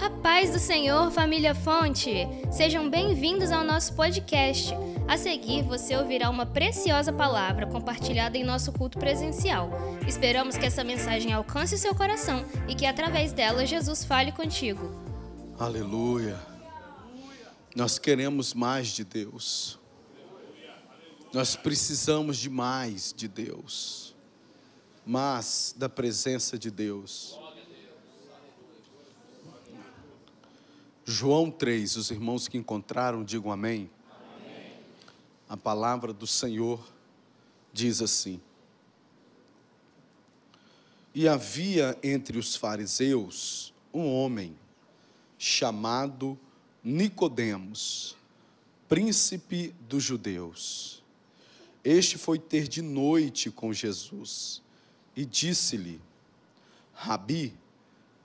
A paz do Senhor, família Fonte! Sejam bem-vindos ao nosso podcast. A seguir, você ouvirá uma preciosa palavra compartilhada em nosso culto presencial. Esperamos que essa mensagem alcance o seu coração e que, através dela, Jesus fale contigo. Aleluia. Nós queremos mais de Deus. Nós precisamos de mais de Deus. Mais da presença de Deus. João 3, os irmãos que encontraram, digam amém. amém. A palavra do Senhor diz assim: E havia entre os fariseus um homem chamado Nicodemos, príncipe dos judeus. Este foi ter de noite com Jesus e disse-lhe: Rabi,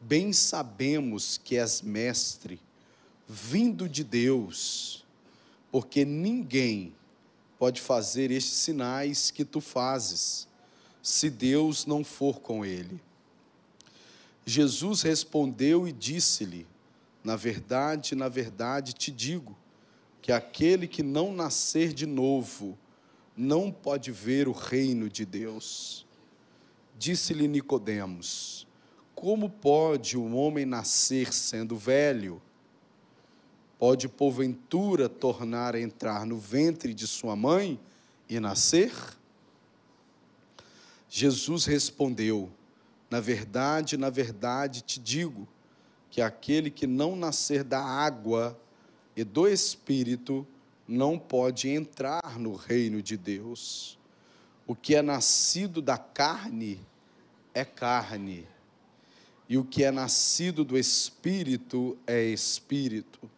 bem sabemos que és mestre vindo de Deus, porque ninguém pode fazer estes sinais que tu fazes, se Deus não for com ele. Jesus respondeu e disse-lhe: Na verdade, na verdade te digo, que aquele que não nascer de novo não pode ver o reino de Deus. Disse-lhe Nicodemos: Como pode um homem nascer sendo velho? Pode porventura tornar a entrar no ventre de sua mãe e nascer? Jesus respondeu: Na verdade, na verdade te digo, que aquele que não nascer da água e do espírito não pode entrar no reino de Deus. O que é nascido da carne é carne, e o que é nascido do espírito é espírito.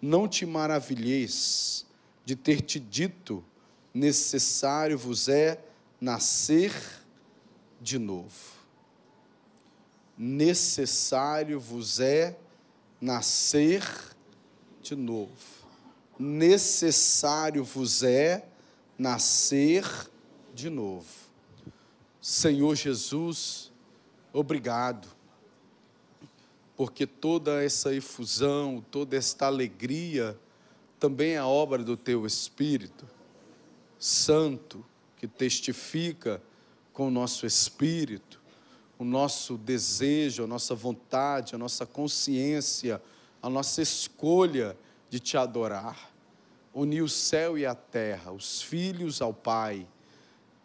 Não te maravilheis de ter te dito, necessário vos é nascer de novo. Necessário vos é nascer de novo. Necessário vos é nascer de novo. Senhor Jesus, obrigado porque toda essa efusão, toda esta alegria, também é obra do Teu Espírito Santo, que testifica com o nosso espírito, o nosso desejo, a nossa vontade, a nossa consciência, a nossa escolha de Te adorar. Unir o céu e a terra, os filhos ao Pai.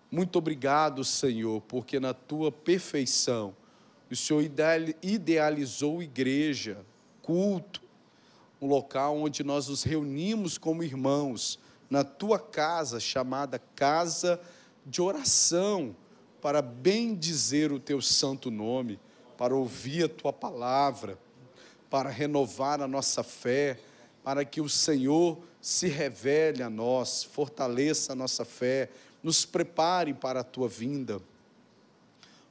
Muito obrigado, Senhor, porque na Tua perfeição, o Senhor idealizou igreja, culto, um local onde nós nos reunimos como irmãos, na tua casa, chamada casa de oração, para bem dizer o teu santo nome, para ouvir a tua palavra, para renovar a nossa fé, para que o Senhor se revele a nós, fortaleça a nossa fé, nos prepare para a tua vinda.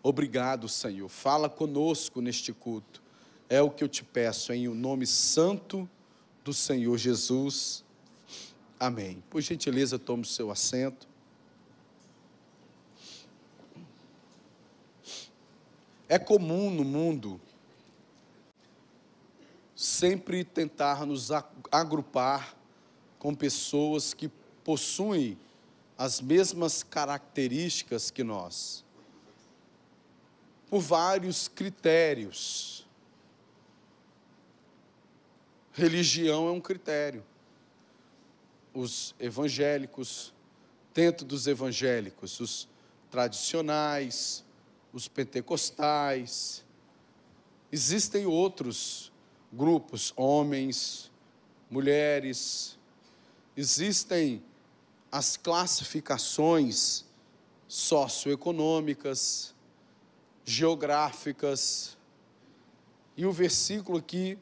Obrigado, Senhor. Fala conosco neste culto. É o que eu te peço em o nome santo do Senhor Jesus. Amém. Por gentileza, tome o seu assento. É comum no mundo sempre tentar nos agrupar com pessoas que possuem as mesmas características que nós por vários critérios. Religião é um critério. Os evangélicos, dentro dos evangélicos, os tradicionais, os pentecostais, existem outros grupos, homens, mulheres, existem as classificações socioeconômicas, geográficas. E o versículo aqui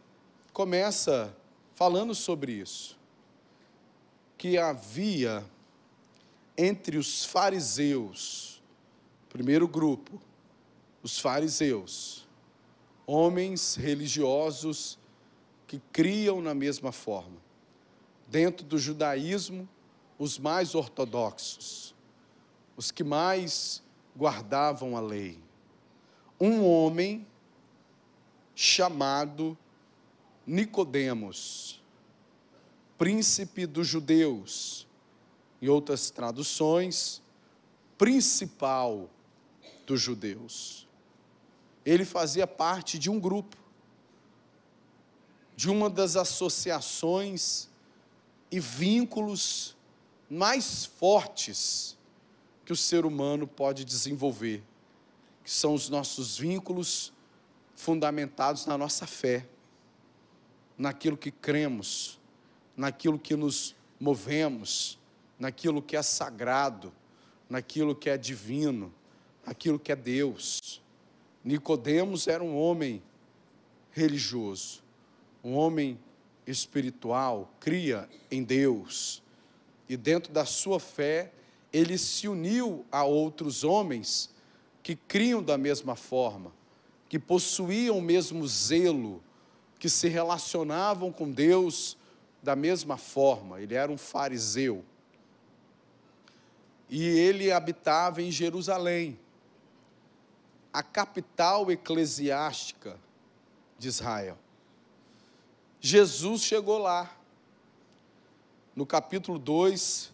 começa falando sobre isso. Que havia entre os fariseus, primeiro grupo, os fariseus, homens religiosos que criam na mesma forma. Dentro do judaísmo, os mais ortodoxos, os que mais guardavam a lei um homem chamado Nicodemos, príncipe dos judeus. Em outras traduções, principal dos judeus. Ele fazia parte de um grupo, de uma das associações e vínculos mais fortes que o ser humano pode desenvolver, que são os nossos vínculos fundamentados na nossa fé, naquilo que cremos, naquilo que nos movemos, naquilo que é sagrado, naquilo que é divino, naquilo que é Deus. Nicodemos era um homem religioso, um homem espiritual, cria em Deus. E dentro da sua fé, ele se uniu a outros homens que criam da mesma forma, que possuíam o mesmo zelo, que se relacionavam com Deus da mesma forma. Ele era um fariseu. E ele habitava em Jerusalém, a capital eclesiástica de Israel. Jesus chegou lá. No capítulo 2,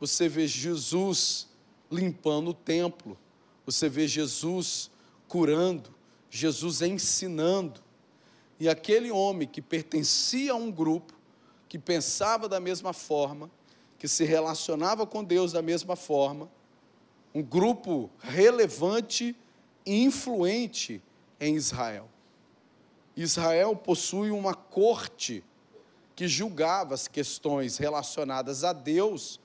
você vê Jesus limpando o templo, você vê Jesus curando, Jesus ensinando. E aquele homem que pertencia a um grupo, que pensava da mesma forma, que se relacionava com Deus da mesma forma, um grupo relevante e influente em Israel. Israel possui uma corte que julgava as questões relacionadas a Deus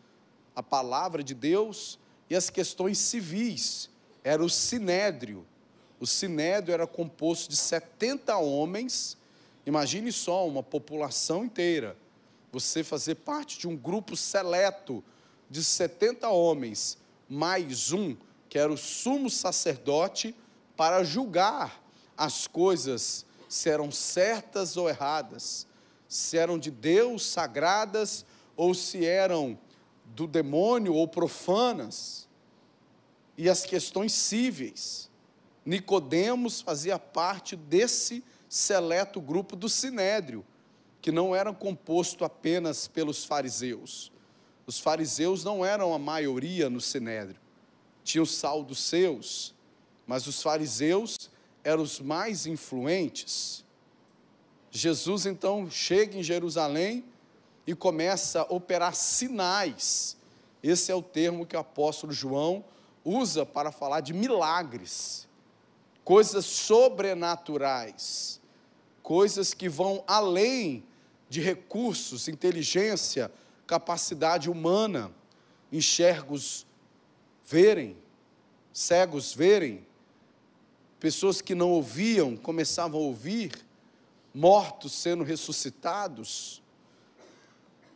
a palavra de Deus e as questões civis. Era o sinédrio. O sinédrio era composto de 70 homens. Imagine só uma população inteira. Você fazer parte de um grupo seleto de 70 homens, mais um, que era o sumo sacerdote, para julgar as coisas, se eram certas ou erradas, se eram de Deus sagradas ou se eram do demônio ou profanas, e as questões cíveis. Nicodemos fazia parte desse seleto grupo do sinédrio, que não era composto apenas pelos fariseus. Os fariseus não eram a maioria no sinédrio. Tinham saldos seus, mas os fariseus eram os mais influentes. Jesus então chega em Jerusalém e começa a operar sinais. Esse é o termo que o apóstolo João usa para falar de milagres, coisas sobrenaturais, coisas que vão além de recursos, inteligência, capacidade humana, enxergos verem, cegos verem, pessoas que não ouviam começavam a ouvir, mortos sendo ressuscitados,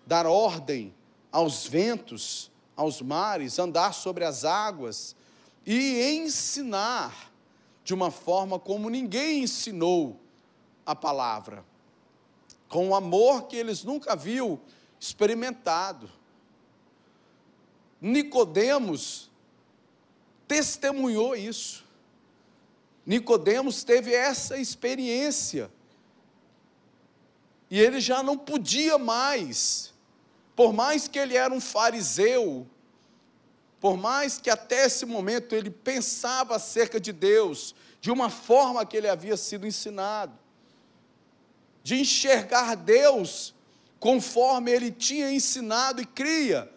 dar ordem aos ventos, aos mares, andar sobre as águas e ensinar de uma forma como ninguém ensinou a palavra, com o amor que eles nunca viu experimentado. Nicodemos testemunhou isso. Nicodemos teve essa experiência. E ele já não podia mais por mais que ele era um fariseu, por mais que até esse momento ele pensava acerca de Deus, de uma forma que ele havia sido ensinado, de enxergar Deus conforme ele tinha ensinado e cria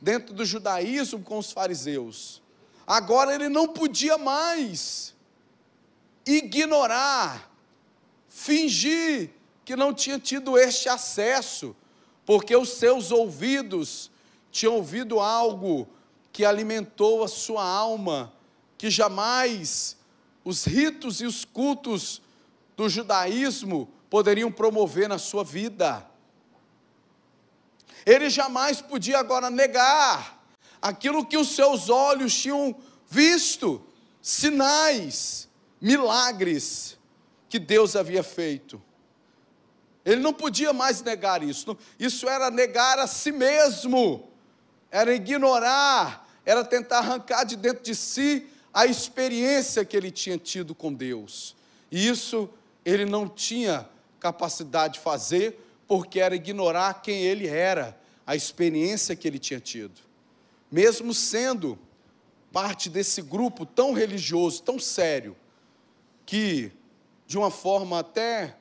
dentro do judaísmo com os fariseus. Agora ele não podia mais ignorar, fingir que não tinha tido este acesso porque os seus ouvidos tinham ouvido algo que alimentou a sua alma, que jamais os ritos e os cultos do judaísmo poderiam promover na sua vida. Ele jamais podia agora negar aquilo que os seus olhos tinham visto, sinais, milagres que Deus havia feito. Ele não podia mais negar isso. Isso era negar a si mesmo, era ignorar, era tentar arrancar de dentro de si a experiência que ele tinha tido com Deus. E isso ele não tinha capacidade de fazer, porque era ignorar quem ele era, a experiência que ele tinha tido. Mesmo sendo parte desse grupo tão religioso, tão sério, que de uma forma até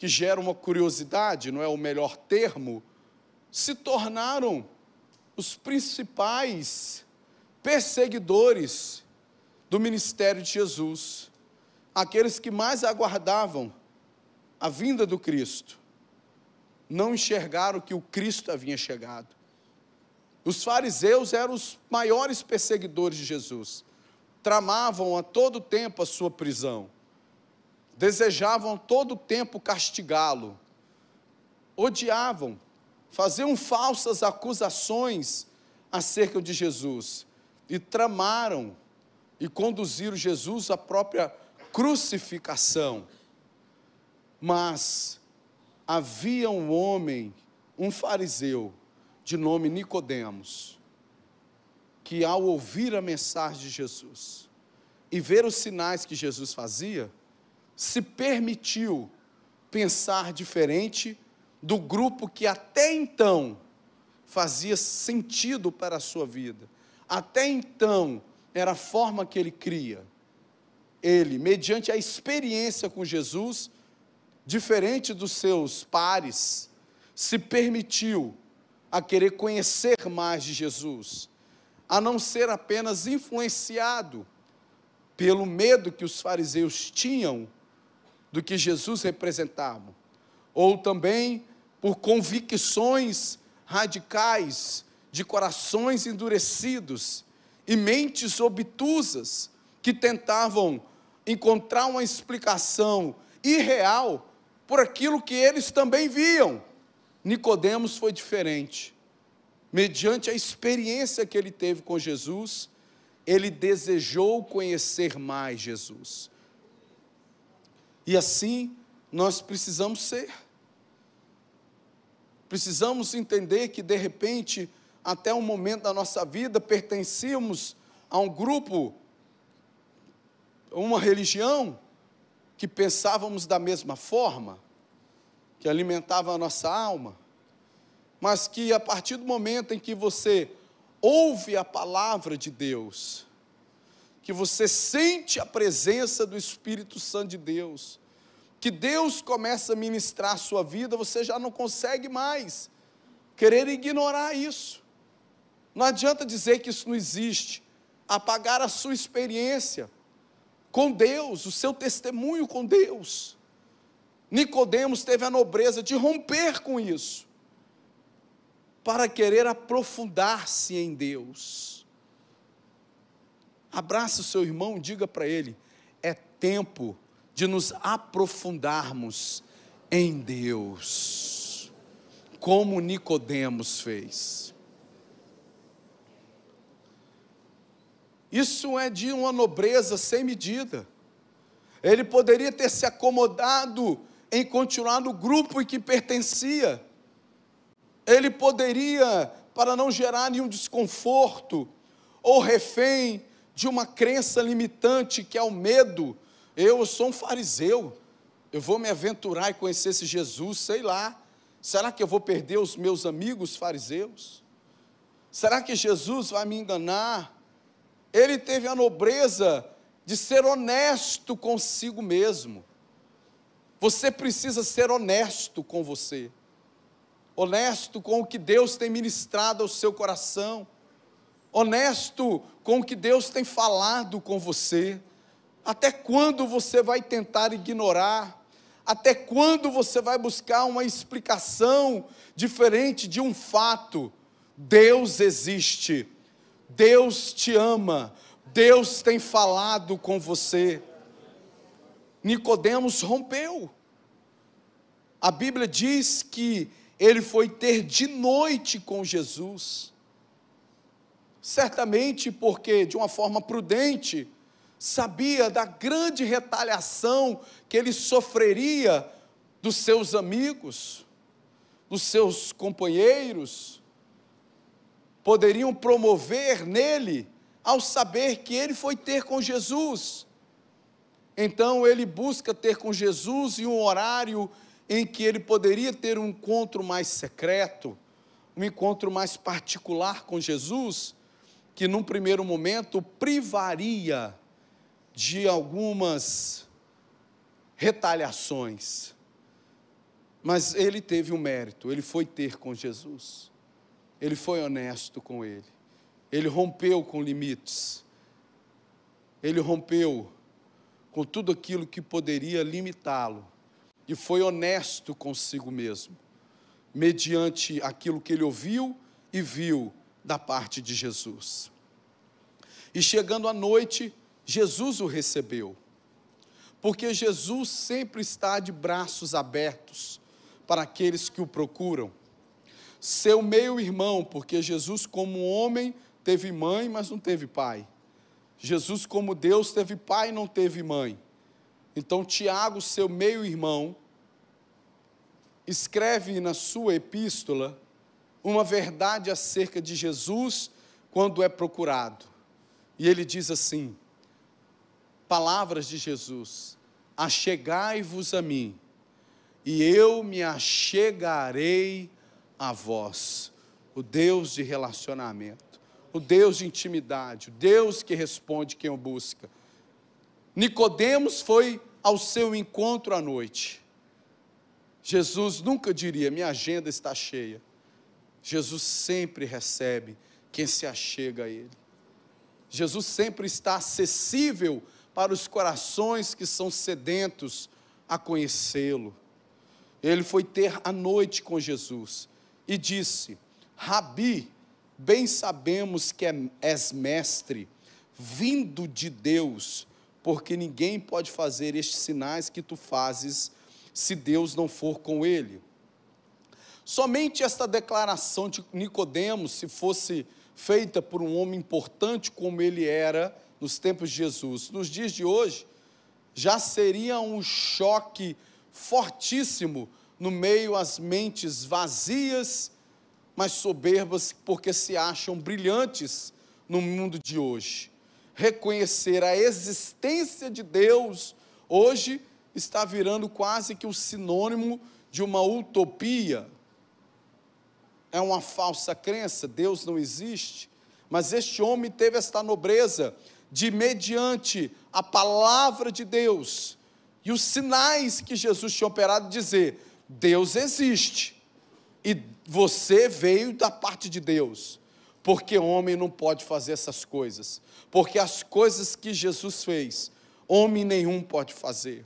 que gera uma curiosidade, não é o melhor termo, se tornaram os principais perseguidores do ministério de Jesus, aqueles que mais aguardavam a vinda do Cristo, não enxergaram que o Cristo havia chegado. Os fariseus eram os maiores perseguidores de Jesus, tramavam a todo tempo a sua prisão, desejavam todo tempo castigá-lo, odiavam, faziam falsas acusações acerca de Jesus e tramaram e conduziram Jesus à própria crucificação. Mas havia um homem, um fariseu, de nome Nicodemos, que ao ouvir a mensagem de Jesus e ver os sinais que Jesus fazia, se permitiu pensar diferente do grupo que até então fazia sentido para a sua vida. Até então era a forma que ele cria. Ele, mediante a experiência com Jesus, diferente dos seus pares, se permitiu a querer conhecer mais de Jesus, a não ser apenas influenciado pelo medo que os fariseus tinham do que Jesus representava, ou também por convicções radicais de corações endurecidos e mentes obtusas que tentavam encontrar uma explicação irreal por aquilo que eles também viam. Nicodemos foi diferente. Mediante a experiência que ele teve com Jesus, ele desejou conhecer mais Jesus. E assim nós precisamos ser. Precisamos entender que, de repente, até um momento da nossa vida, pertencíamos a um grupo, uma religião, que pensávamos da mesma forma, que alimentava a nossa alma, mas que a partir do momento em que você ouve a palavra de Deus, que você sente a presença do Espírito Santo de Deus, que Deus começa a ministrar a sua vida, você já não consegue mais querer ignorar isso. Não adianta dizer que isso não existe, apagar a sua experiência com Deus, o seu testemunho com Deus. Nicodemos teve a nobreza de romper com isso, para querer aprofundar-se em Deus. Abraça o seu irmão, diga para ele: é tempo de nos aprofundarmos em Deus, como Nicodemos fez. Isso é de uma nobreza sem medida. Ele poderia ter se acomodado em continuar no grupo em que pertencia. Ele poderia, para não gerar nenhum desconforto, ou refém de uma crença limitante que é o medo, eu sou um fariseu, eu vou me aventurar e conhecer esse Jesus, sei lá. Será que eu vou perder os meus amigos fariseus? Será que Jesus vai me enganar? Ele teve a nobreza de ser honesto consigo mesmo. Você precisa ser honesto com você, honesto com o que Deus tem ministrado ao seu coração, honesto com o que Deus tem falado com você. Até quando você vai tentar ignorar? Até quando você vai buscar uma explicação diferente de um fato? Deus existe, Deus te ama, Deus tem falado com você. Nicodemos rompeu. A Bíblia diz que ele foi ter de noite com Jesus. Certamente porque, de uma forma prudente, sabia da grande retaliação que ele sofreria dos seus amigos, dos seus companheiros, poderiam promover nele ao saber que ele foi ter com Jesus. Então ele busca ter com Jesus em um horário em que ele poderia ter um encontro mais secreto, um encontro mais particular com Jesus, que num primeiro momento privaria de algumas retaliações. Mas ele teve um mérito, ele foi ter com Jesus. Ele foi honesto com ele. Ele rompeu com limites. Ele rompeu com tudo aquilo que poderia limitá-lo. E foi honesto consigo mesmo, mediante aquilo que ele ouviu e viu da parte de Jesus. E chegando à noite, Jesus o recebeu, porque Jesus sempre está de braços abertos para aqueles que o procuram. Seu meio-irmão, porque Jesus, como homem, teve mãe, mas não teve pai. Jesus, como Deus, teve pai e não teve mãe. Então, Tiago, seu meio-irmão, escreve na sua epístola uma verdade acerca de Jesus quando é procurado. E ele diz assim: palavras de Jesus: Achegai-vos a mim, e eu me achegarei a vós. O Deus de relacionamento, o Deus de intimidade, o Deus que responde quem o busca. Nicodemos foi ao seu encontro à noite. Jesus nunca diria: minha agenda está cheia. Jesus sempre recebe quem se achega a Ele. Jesus sempre está acessível para os corações que são sedentos a conhecê-lo. Ele foi ter a noite com Jesus e disse: Rabi, bem sabemos que é, és mestre, vindo de Deus, porque ninguém pode fazer estes sinais que tu fazes se Deus não for com ele. Somente esta declaração de Nicodemos, se fosse feita por um homem importante como ele era nos tempos de Jesus, nos dias de hoje, já seria um choque fortíssimo no meio às mentes vazias, mas soberbas, porque se acham brilhantes no mundo de hoje. Reconhecer a existência de Deus hoje está virando quase que o sinônimo de uma utopia. É uma falsa crença, Deus não existe. Mas este homem teve esta nobreza de, mediante a palavra de Deus e os sinais que Jesus tinha operado, dizer: Deus existe e você veio da parte de Deus, porque homem não pode fazer essas coisas, porque as coisas que Jesus fez, homem nenhum pode fazer.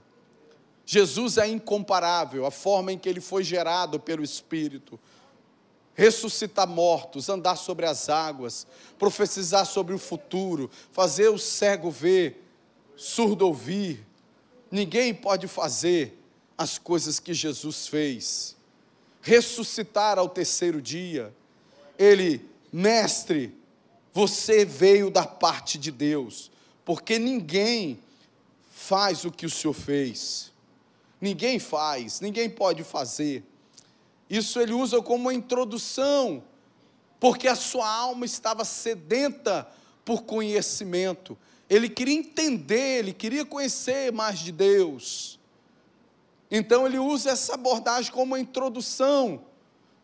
Jesus é incomparável, a forma em que ele foi gerado pelo Espírito. Ressuscitar mortos, andar sobre as águas, profetizar sobre o futuro, fazer o cego ver, surdo ouvir. Ninguém pode fazer as coisas que Jesus fez. Ressuscitar ao terceiro dia. Ele, mestre, você veio da parte de Deus, porque ninguém faz o que o Senhor fez. Ninguém faz, ninguém pode fazer. Isso ele usa como uma introdução, porque a sua alma estava sedenta por conhecimento. Ele queria entender, ele queria conhecer mais de Deus. Então ele usa essa abordagem como uma introdução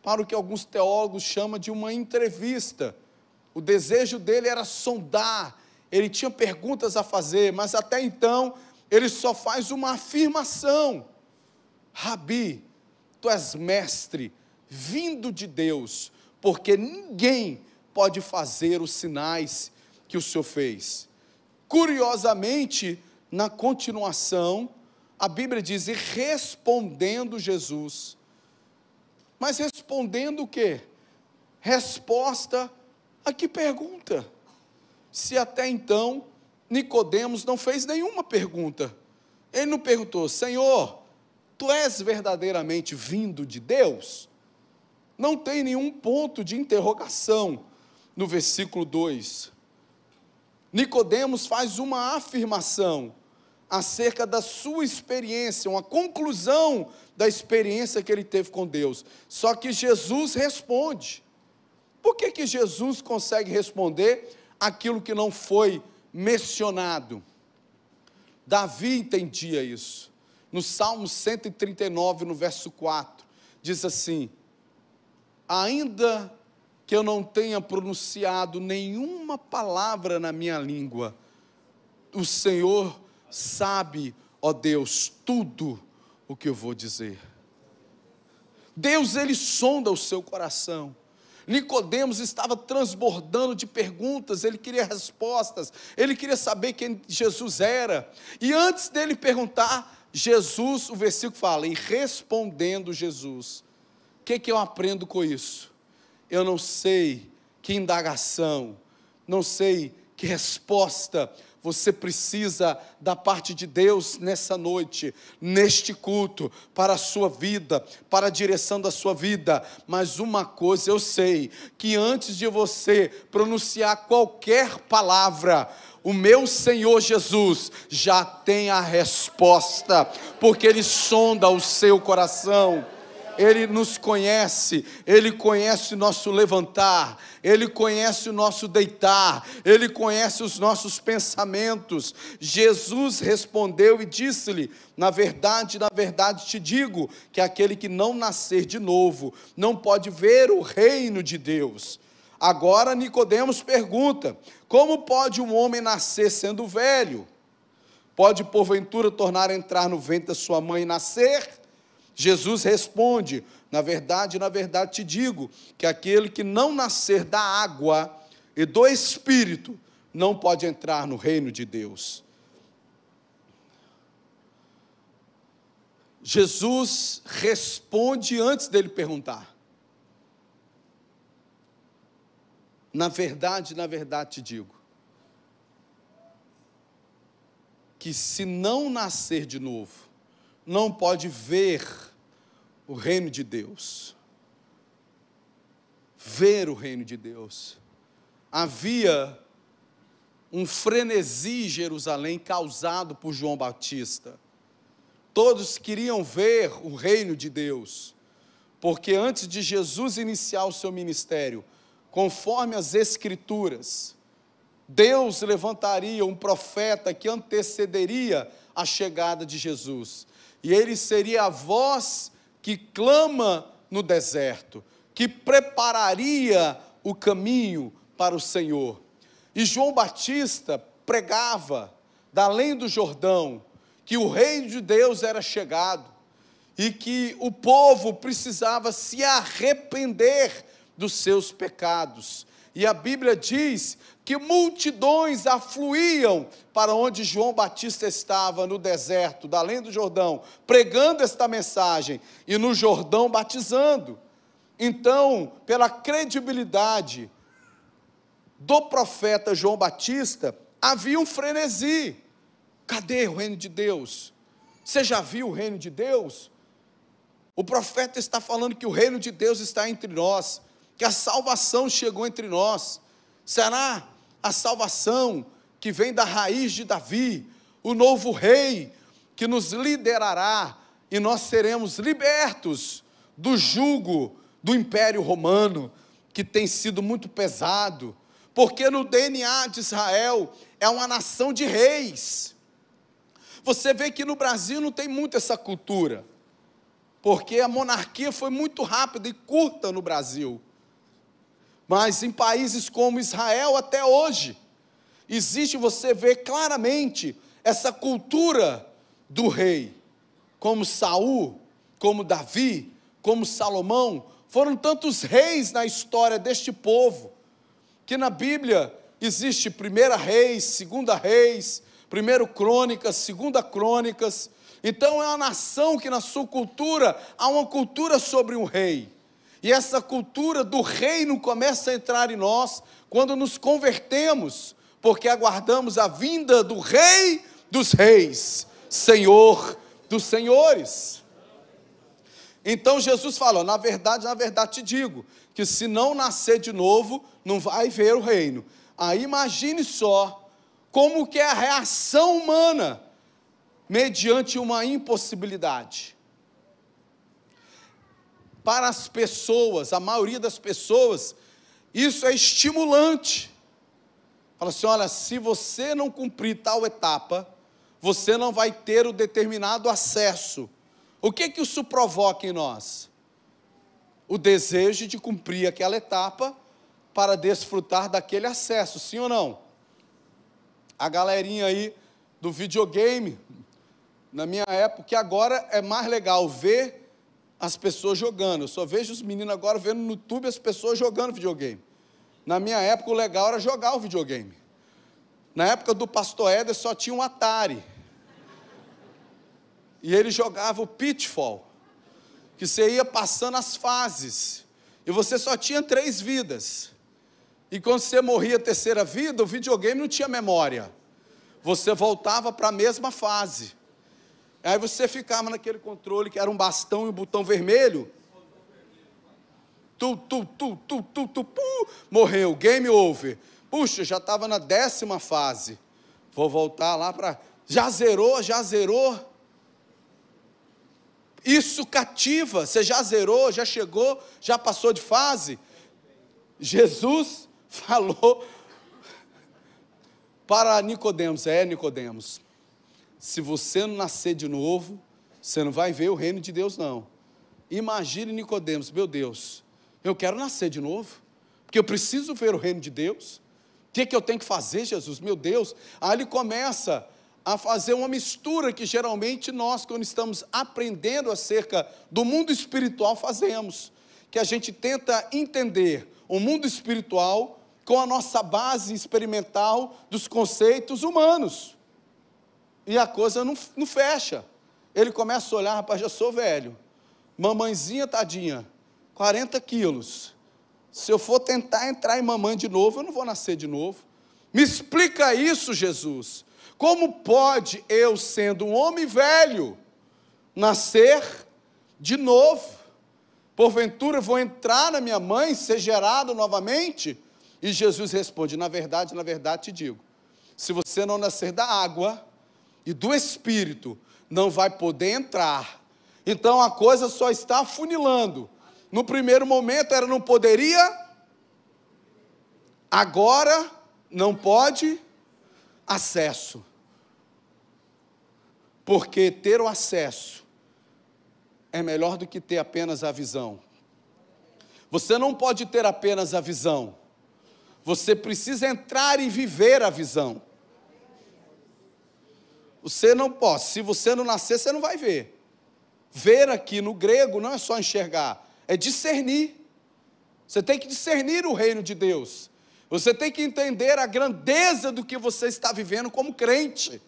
para o que alguns teólogos chamam de uma entrevista. O desejo dele era sondar, ele tinha perguntas a fazer, mas até então ele só faz uma afirmação. Rabi, tu és mestre, vindo de Deus, porque ninguém pode fazer os sinais que o Senhor fez. Curiosamente, na continuação, a Bíblia diz: e respondendo Jesus. Mas respondendo o quê? Resposta a que pergunta? Se até então Nicodemos não fez nenhuma pergunta. Ele não perguntou: "Senhor, tu és verdadeiramente vindo de Deus?" Não tem nenhum ponto de interrogação no versículo 2. Nicodemos faz uma afirmação acerca da sua experiência, uma conclusão da experiência que ele teve com Deus. Só que Jesus responde. Por que, que Jesus consegue responder aquilo que não foi mencionado. Davi entendia isso. No Salmo 139, no verso 4, diz assim: Ainda que eu não tenha pronunciado nenhuma palavra na minha língua, o Senhor sabe, ó Deus, tudo o que eu vou dizer. Deus ele sonda o seu coração. Nicodemos estava transbordando de perguntas, ele queria respostas, ele queria saber quem Jesus era. E antes dele perguntar, Jesus, o versículo fala, e respondendo Jesus, o que, que eu aprendo com isso? Eu não sei que indagação, não sei que resposta você precisa da parte de Deus nessa noite, neste culto, para a sua vida, para a direção da sua vida. Mas uma coisa eu sei: que antes de você pronunciar qualquer palavra, o meu Senhor Jesus já tem a resposta, porque Ele sonda o seu coração. Ele nos conhece, Ele conhece o nosso levantar, Ele conhece o nosso deitar, Ele conhece os nossos pensamentos. Jesus respondeu e disse-lhe: Na verdade, na verdade te digo que aquele que não nascer de novo não pode ver o reino de Deus. Agora Nicodemos pergunta: Como pode um homem nascer sendo velho? Pode porventura tornar a entrar no ventre da sua mãe e nascer? Jesus responde: Na verdade, na verdade te digo que aquele que não nascer da água e do espírito não pode entrar no reino de Deus. Jesus responde antes dele perguntar. Na verdade, na verdade te digo que se não nascer de novo, não pode ver o reino de Deus. Ver o reino de Deus. Havia um frenesi em Jerusalém causado por João Batista. Todos queriam ver o reino de Deus, porque antes de Jesus iniciar o seu ministério, conforme as Escrituras, Deus levantaria um profeta que antecederia a chegada de Jesus e ele seria a voz que clama no deserto, que prepararia o caminho para o Senhor. E João Batista pregava, da além do Jordão, que o reino de Deus era chegado e que o povo precisava se arrepender dos seus pecados. E a Bíblia diz que multidões afluíam para onde João Batista estava no deserto, da além do Jordão, pregando esta mensagem e no Jordão batizando. Então, pela credibilidade do profeta João Batista, havia um frenesi. Cadê o reino de Deus? Você já viu o reino de Deus? O profeta está falando que o reino de Deus está entre nós, que a salvação chegou entre nós. Será a salvação que vem da raiz de Davi, o novo rei que nos liderará e nós seremos libertos do jugo do Império Romano, que tem sido muito pesado, porque no DNA de Israel é uma nação de reis. Você vê que no Brasil não tem muito essa cultura, porque a monarquia foi muito rápida e curta no Brasil. Mas em países como Israel, até hoje, existe, você vê claramente, essa cultura do rei. Como Saul, como Davi, como Salomão, foram tantos reis na história deste povo, que na Bíblia existe primeira reis, segunda reis, primeiro crônicas, segunda crônicas. Então é uma nação que na sua cultura há uma cultura sobre um rei. E essa cultura do reino começa a entrar em nós quando nos convertemos, porque aguardamos a vinda do Rei dos Reis, Senhor dos Senhores. Então Jesus falou: na verdade, na verdade te digo, que se não nascer de novo, não vai ver o reino. Aí imagine só como que é a reação humana mediante uma impossibilidade para as pessoas, a maioria das pessoas, isso é estimulante. Fala assim: olha, se você não cumprir tal etapa, você não vai ter o determinado acesso. O que que isso provoca em nós? O desejo de cumprir aquela etapa para desfrutar daquele acesso, sim ou não? A galerinha aí do videogame, na minha época, agora é mais legal ver as pessoas jogando. Eu só vejo os meninos agora vendo no YouTube as pessoas jogando videogame. Na minha época, o legal era jogar o videogame. Na época do pastor Éder só tinha um Atari. E ele jogava o Pitfall, que você ia passando as fases. E você só tinha três vidas. E quando você morria a terceira vida, o videogame não tinha memória. Você voltava para a mesma fase. Aí você ficava naquele controle que era um bastão e um botão vermelho. Tu, tu, tu, tu, tu, tu, pu, morreu, game over. Puxa, já estava na décima fase. Vou voltar lá para. Já zerou, já zerou. Isso cativa. Você já zerou, já chegou, já passou de fase. Jesus falou para Nicodemos, é Nicodemos, se você não nascer de novo, você não vai ver o reino de Deus não. Imagine Nicodemos, meu Deus, eu quero nascer de novo, porque eu preciso ver o reino de Deus. O que, é que eu tenho que fazer, Jesus? Meu Deus. Aí ele começa a fazer uma mistura que geralmente nós, quando estamos aprendendo acerca do mundo espiritual, fazemos. Que a gente tenta entender o mundo espiritual com a nossa base experimental dos conceitos humanos. E a coisa não, não fecha. Ele começa a olhar, rapaz, já sou velho. Mamãezinha, tadinha, 40 quilos. Se eu for tentar entrar em mamãe de novo, eu não vou nascer de novo. Me explica isso, Jesus. Como pode eu, sendo um homem velho, nascer de novo? Porventura vou entrar na minha mãe, ser gerado novamente? E Jesus responde: Na verdade, na verdade te digo: se você não nascer da água e do espírito, não vai poder entrar. Então a coisa só está funilando. No primeiro momento era não poderia, agora não pode acesso. Porque ter o acesso é melhor do que ter apenas a visão. Você não pode ter apenas a visão. Você precisa entrar e viver a visão. Você não pode, se você não nascer, você não vai ver. Ver aqui no grego não é só enxergar, é discernir. Você tem que discernir o reino de Deus. Você tem que entender a grandeza do que você está vivendo como crente,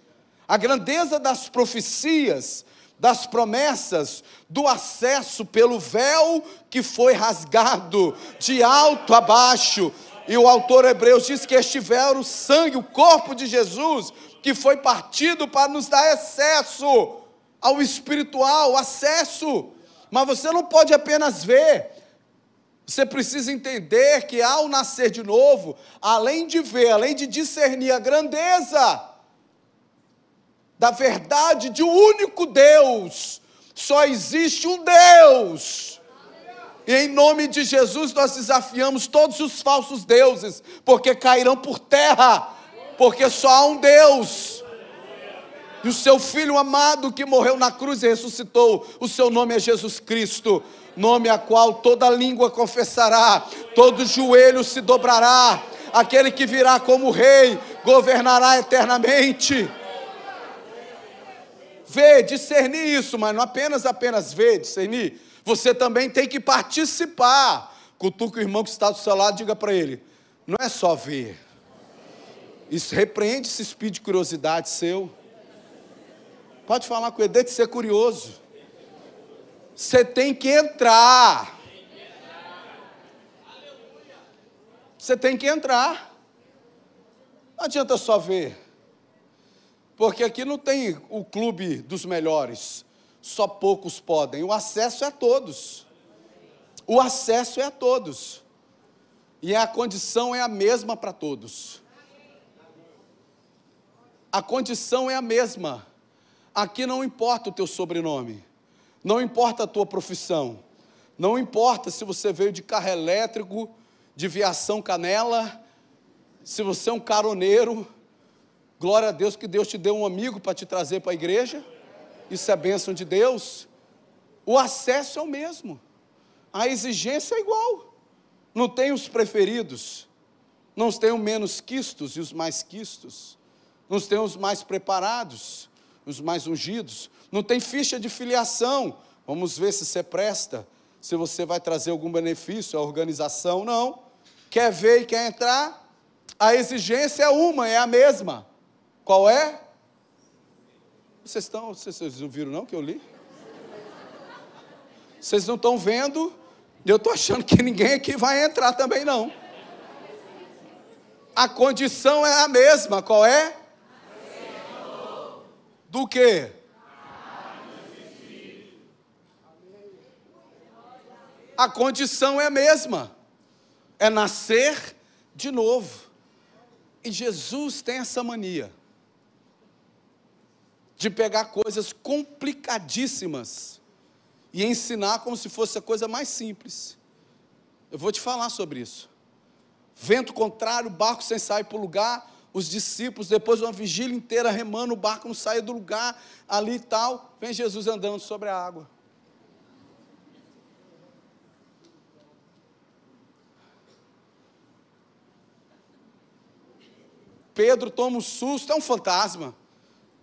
a grandeza das profecias, das promessas, do acesso pelo véu que foi rasgado de alto a baixo, e o autor Hebreus diz que este véu o sangue, o corpo de Jesus, que foi partido para nos dar acesso ao espiritual, acesso. Mas você não pode apenas ver, você precisa entender que ao nascer de novo, além de ver, além de discernir a grandeza da verdade de um único Deus, só existe um Deus. E em nome de Jesus nós desafiamos todos os falsos deuses, porque cairão por terra, porque só há um Deus. E o seu filho amado que morreu na cruz e ressuscitou, o seu nome é Jesus Cristo, nome a qual toda língua confessará, todo joelho se dobrará, aquele que virá como rei, governará eternamente. Vê, discernir isso, mas não apenas apenas ver, discernir você também tem que participar. Cutuca o irmão que está do seu lado, diga para ele: não é só ver. Isso repreende esse espírito de curiosidade seu. Pode falar com ele, deixe de ser curioso. Você tem que entrar. Você tem que entrar. Não adianta só ver. Porque aqui não tem o clube dos melhores só poucos podem. O acesso é a todos. O acesso é a todos. E a condição é a mesma para todos. A condição é a mesma. Aqui não importa o teu sobrenome, não importa a tua profissão, não importa se você veio de carro elétrico, de viação canela, se você é um caroneiro, Glória a Deus que Deus te deu um amigo para te trazer para a igreja. Isso é bênção de Deus. O acesso é o mesmo. A exigência é igual. Não tem os preferidos. Não tem os menos quistos e os mais quistos. Não tem os mais preparados, os mais ungidos. Não tem ficha de filiação. Vamos ver se você presta, se você vai trazer algum benefício à organização. Não. Quer ver e quer entrar? A exigência é uma, é a mesma. Qual é? Vocês estão, vocês não viram não que eu li? Vocês não estão vendo? Eu estou achando que ninguém aqui vai entrar também não. A condição é a mesma, qual é? Do que? A condição é a mesma. É nascer de novo. E Jesus tem essa mania de pegar coisas complicadíssimas e ensinar como se fosse a coisa mais simples. Eu vou te falar sobre isso. Vento contrário, barco sem sair para o lugar, os discípulos, depois de uma vigília inteira remando, o barco não saia do lugar, ali e tal, vem Jesus andando sobre a água. Pedro toma um susto, é um fantasma.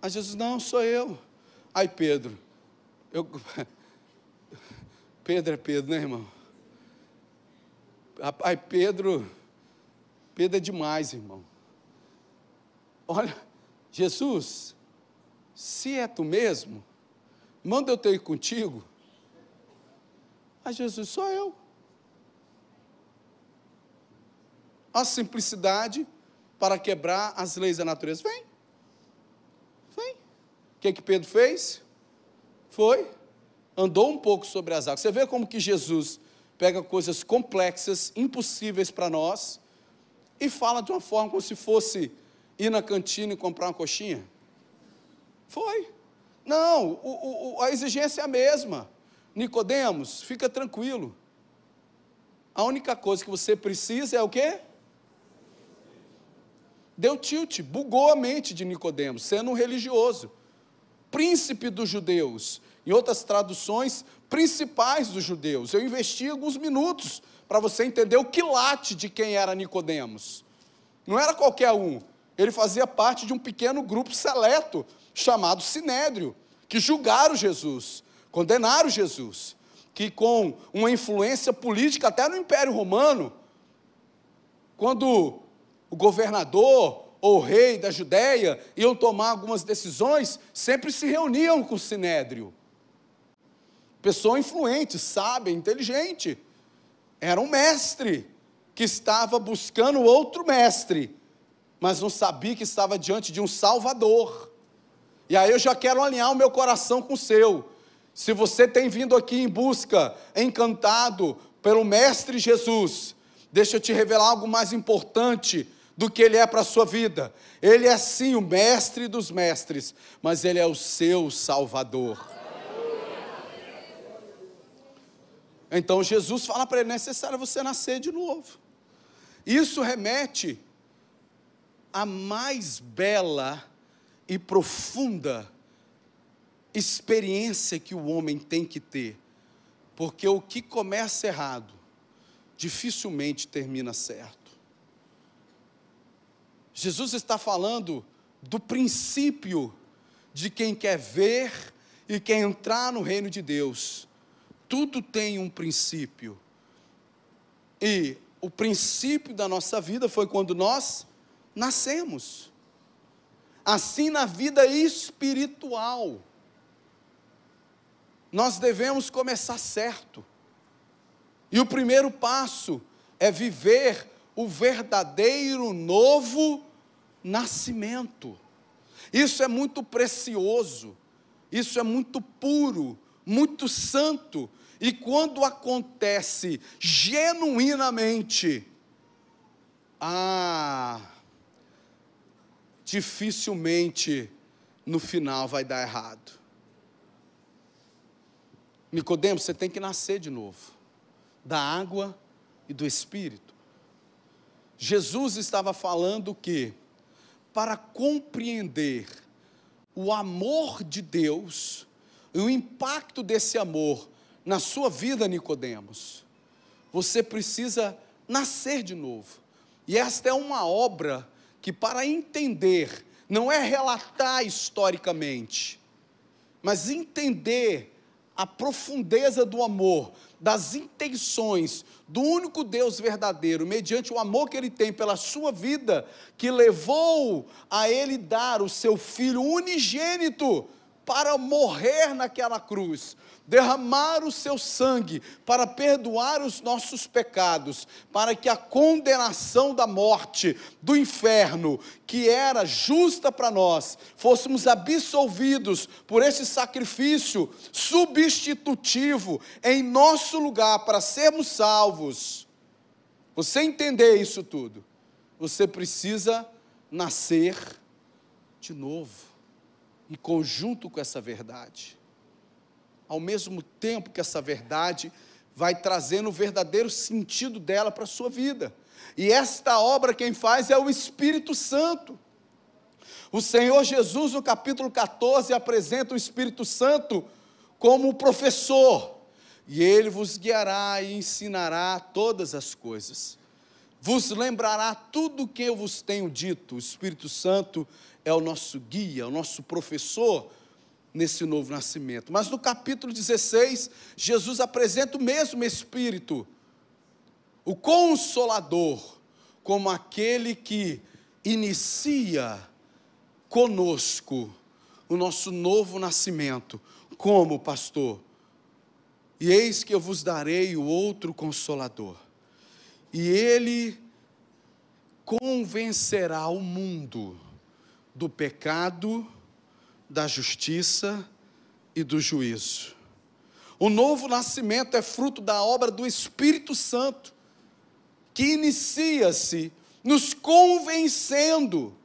Aí Jesus, não, sou eu. Aí Pedro, eu, Pedro é Pedro, né, irmão? Aí Pedro, Pedro é demais, irmão. Olha, Jesus, se é tu mesmo, manda eu ter contigo. Aí Jesus, sou eu. A simplicidade para quebrar as leis da natureza. Vem. Vem. O que, que Pedro fez? Foi. Andou um pouco sobre as águas. Você vê como que Jesus pega coisas complexas, impossíveis para nós, e fala de uma forma como se fosse ir na cantina e comprar uma coxinha? Foi. Não, o, o, a exigência é a mesma. Nicodemos, fica tranquilo. A única coisa que você precisa é o quê? deu tilt, bugou a mente de Nicodemos, sendo um religioso, príncipe dos judeus. Em outras traduções, principais dos judeus. Eu investi alguns minutos para você entender o quilate de quem era Nicodemos. Não era qualquer um. Ele fazia parte de um pequeno grupo seleto chamado Sinédrio, que julgaram Jesus, condenaram Jesus, que com uma influência política até no Império Romano, quando o governador ou o rei da Judéia iam tomar algumas decisões, sempre se reuniam com o sinédrio. Pessoa influente, sábia, inteligente. Era um mestre que estava buscando outro mestre, mas não sabia que estava diante de um salvador. E aí eu já quero alinhar o meu coração com o seu. Se você tem vindo aqui em busca, encantado pelo Mestre Jesus, deixa eu te revelar algo mais importante do que ele é para a sua vida. Ele é sim o mestre dos mestres, mas ele é o seu salvador. Então Jesus fala para ele: é necessário você nascer de novo. Isso remete à mais bela e profunda experiência que o homem tem que ter, porque o que começa errado dificilmente termina certo. Jesus está falando do princípio de quem quer ver e quer entrar no reino de Deus. Tudo tem um princípio. E o princípio da nossa vida foi quando nós nascemos. Assim na vida espiritual. Nós devemos começar certo. E o primeiro passo é viver o verdadeiro novo nascimento. Isso é muito precioso, isso é muito puro, muito santo, e quando acontece genuinamente, ah, dificilmente no final vai dar errado. Nicodemos, você tem que nascer de novo, da água e do espírito. Jesus estava falando que para compreender o amor de Deus e o impacto desse amor na sua vida, Nicodemos, você precisa nascer de novo. E esta é uma obra que para entender não é relatar historicamente, mas entender a profundeza do amor, das intenções do único Deus verdadeiro, mediante o amor que ele tem pela sua vida, que levou a ele dar o seu filho unigênito para morrer naquela cruz, derramar o seu sangue para perdoar os nossos pecados, para que a condenação da morte, do inferno, que era justa para nós, fôssemos absolvidos por esse sacrifício substitutivo em nosso lugar para sermos salvos. Você entender isso tudo, você precisa nascer de novo, em conjunto com essa verdade ao mesmo tempo que essa verdade vai trazendo o verdadeiro sentido dela para a sua vida. E esta obra quem faz é o Espírito Santo. O Senhor Jesus, no capítulo 14, apresenta o Espírito Santo como o professor, e ele vos guiará e ensinará todas as coisas. Vos lembrará tudo o que eu vos tenho dito. O Espírito Santo é o nosso guia, o nosso professor nesse novo nascimento. Mas no capítulo 16, Jesus apresenta o mesmo Espírito, o Consolador, como aquele que inicia conosco o nosso novo nascimento. Como, pastor? E eis que eu vos darei o outro consolador. E ele convencerá o mundo do pecado, da justiça e do juízo. O novo nascimento é fruto da obra do Espírito Santo, que inicia-se nos convencendo,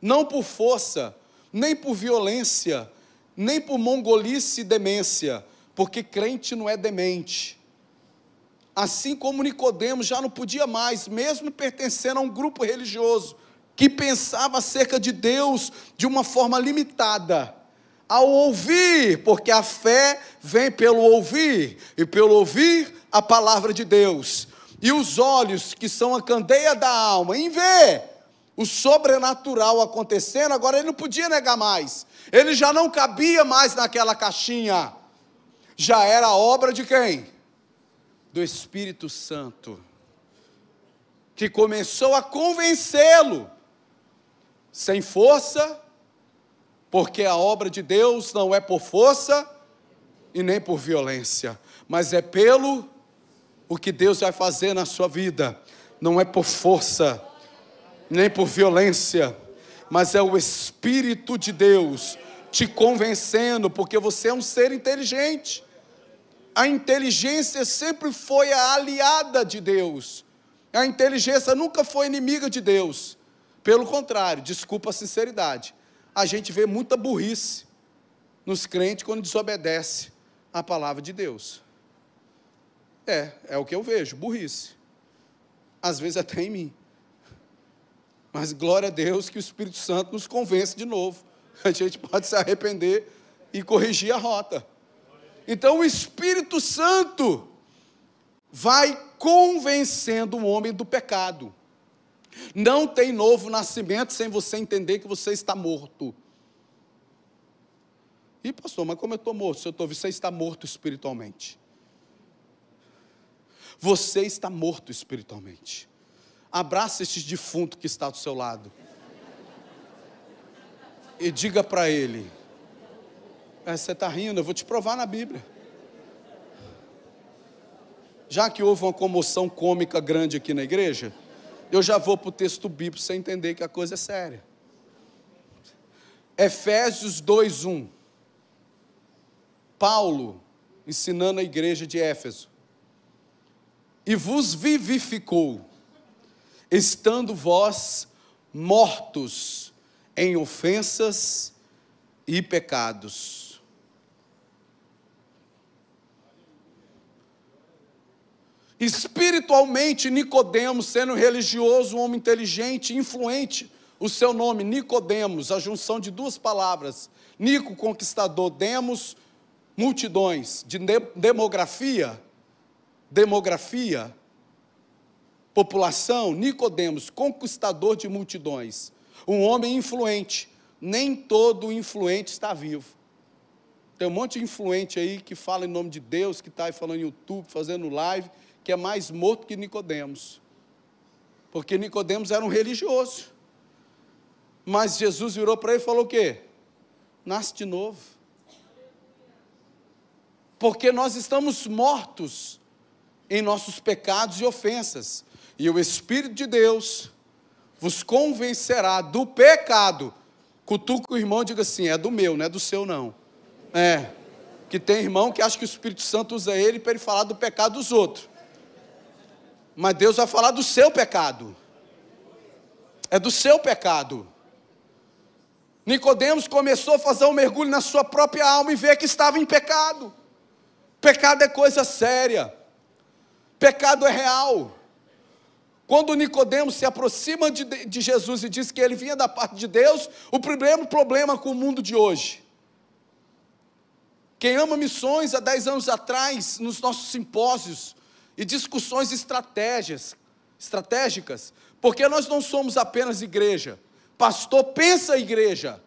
não por força, nem por violência, nem por mongolice e demência, porque crente não é demente. Assim como Nicodemos já não podia mais, mesmo pertencendo a um grupo religioso, que pensava acerca de Deus de uma forma limitada. Ao ouvir, porque a fé vem pelo ouvir, e pelo ouvir a palavra de Deus. E os olhos, que são a candeia da alma, em ver o sobrenatural acontecendo, agora ele não podia negar mais. Ele já não cabia mais naquela caixinha. Já era obra de quem? Do Espírito Santo, que começou a convencê-lo sem força, porque a obra de Deus não é por força e nem por violência, mas é pelo o que Deus vai fazer na sua vida, não é por força, nem por violência, mas é o Espírito de Deus te convencendo, porque você é um ser inteligente. A inteligência sempre foi a aliada de Deus. A inteligência nunca foi inimiga de Deus. Pelo contrário, desculpa a sinceridade, a gente vê muita burrice nos crentes quando desobedece a palavra de Deus. É, é o que eu vejo, burrice. Às vezes até em mim. Mas glória a Deus que o Espírito Santo nos convence de novo. A gente pode se arrepender e corrigir a rota. Então o Espírito Santo vai convencendo o homem do pecado. Não tem novo nascimento sem você entender que você está morto. E pastor, mas como eu estou morto? Se eu estou, você está morto espiritualmente. Você está morto espiritualmente. Abraça este defunto que está do seu lado. E diga para ele: é, Você está rindo, eu vou te provar na Bíblia. Já que houve uma comoção cômica grande aqui na igreja, eu já vou para o texto bíblico sem entender que a coisa é séria. Efésios 2:1. Paulo ensinando a igreja de Éfeso. E vos vivificou, estando vós mortos em ofensas e pecados Espiritualmente, Nicodemos, sendo religioso, um homem inteligente, influente, o seu nome, Nicodemos, a junção de duas palavras, Nico, conquistador, Demos, multidões, de demografia, demografia, população, Nicodemos, conquistador de multidões, um homem influente. Nem todo influente está vivo. Tem um monte de influente aí que fala em nome de Deus, que está aí falando no YouTube, fazendo live, que é mais morto que Nicodemos. Porque Nicodemos era um religioso. Mas Jesus virou para ele e falou o quê? Nasce de novo. Porque nós estamos mortos em nossos pecados e ofensas. E o Espírito de Deus vos convencerá do pecado. Cutuca o irmão e diga assim: é do meu, não é do seu, não. É. Que tem irmão que acha que o Espírito Santo usa ele para ele falar do pecado dos outros. Mas Deus vai falar do seu pecado. É do seu pecado. Nicodemos começou a fazer um mergulho na sua própria alma e ver que estava em pecado. Pecado é coisa séria. Pecado é real. Quando Nicodemos se aproxima de, de, Jesus e diz que ele vinha da parte de Deus, o primeiro problema com o mundo de hoje. Quem ama missões há dez anos atrás, nos nossos simpósios e discussões estratégias, estratégicas, porque nós não somos apenas igreja. Pastor pensa a igreja.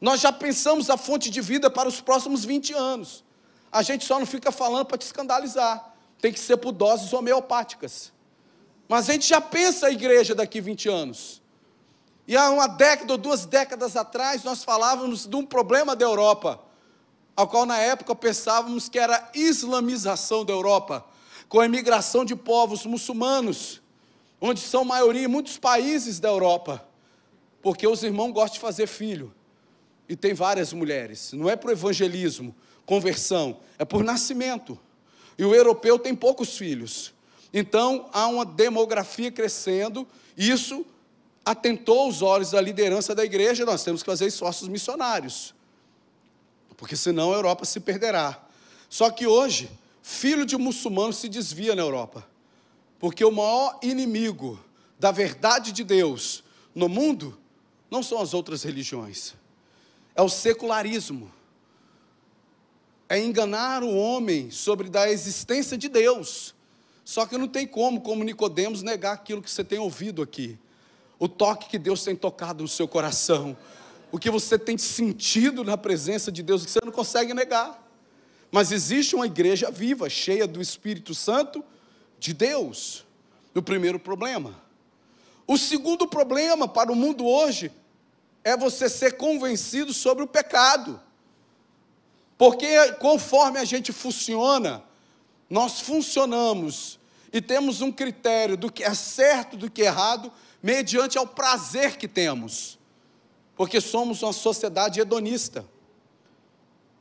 Nós já pensamos a fonte de vida para os próximos 20 anos. A gente só não fica falando para te escandalizar. Tem que ser por doses homeopáticas. Mas a gente já pensa a igreja daqui 20 anos. E há uma década ou duas décadas atrás, nós falávamos de um problema da Europa, ao qual na época pensávamos que era a islamização da Europa, com a imigração de povos muçulmanos, onde são maioria em muitos países da Europa, porque os irmãos gostam de fazer filho, e tem várias mulheres, não é por evangelismo, conversão, é por nascimento. E o europeu tem poucos filhos. Então, há uma demografia crescendo, isso atentou os olhos da liderança da igreja, nós temos que fazer esforços missionários, porque senão a Europa se perderá. Só que hoje, filho de muçulmano se desvia na Europa, porque o maior inimigo da verdade de Deus no mundo não são as outras religiões, é o secularismo, é enganar o homem sobre da existência de Deus. Só que não tem como, como Nicodemos, negar aquilo que você tem ouvido aqui. O toque que Deus tem tocado no seu coração. O que você tem sentido na presença de Deus, que você não consegue negar. Mas existe uma igreja viva, cheia do Espírito Santo de Deus. O primeiro problema. O segundo problema para o mundo hoje é você ser convencido sobre o pecado. Porque conforme a gente funciona, nós funcionamos e temos um critério do que é certo, do que é errado, mediante ao prazer que temos. Porque somos uma sociedade hedonista.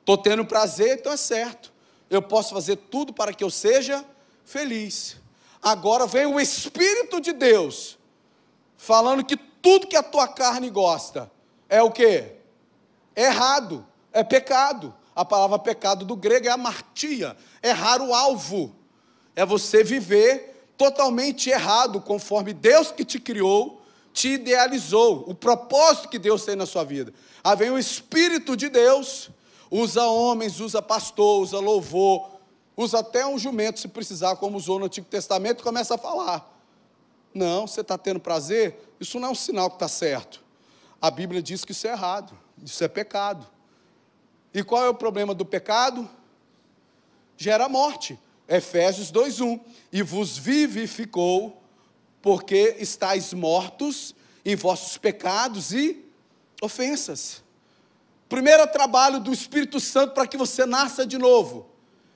Estou tendo prazer, então é certo. Eu posso fazer tudo para que eu seja feliz. Agora vem o Espírito de Deus, falando que tudo que a tua carne gosta é o que? É errado, é pecado. A palavra pecado do grego é amartia, errar o alvo. É você viver totalmente errado, conforme Deus que te criou, te idealizou, o propósito que Deus tem na sua vida. Aí vem o Espírito de Deus, usa homens, usa pastor, usa louvor, usa até um jumento se precisar, como usou no Antigo Testamento, começa a falar. Não, você está tendo prazer? Isso não é um sinal que está certo. A Bíblia diz que isso é errado, isso é pecado. E qual é o problema do pecado? Gera morte. Efésios 2:1. E vos vivificou, porque estáis mortos em vossos pecados e ofensas. Primeiro trabalho do Espírito Santo para que você nasça de novo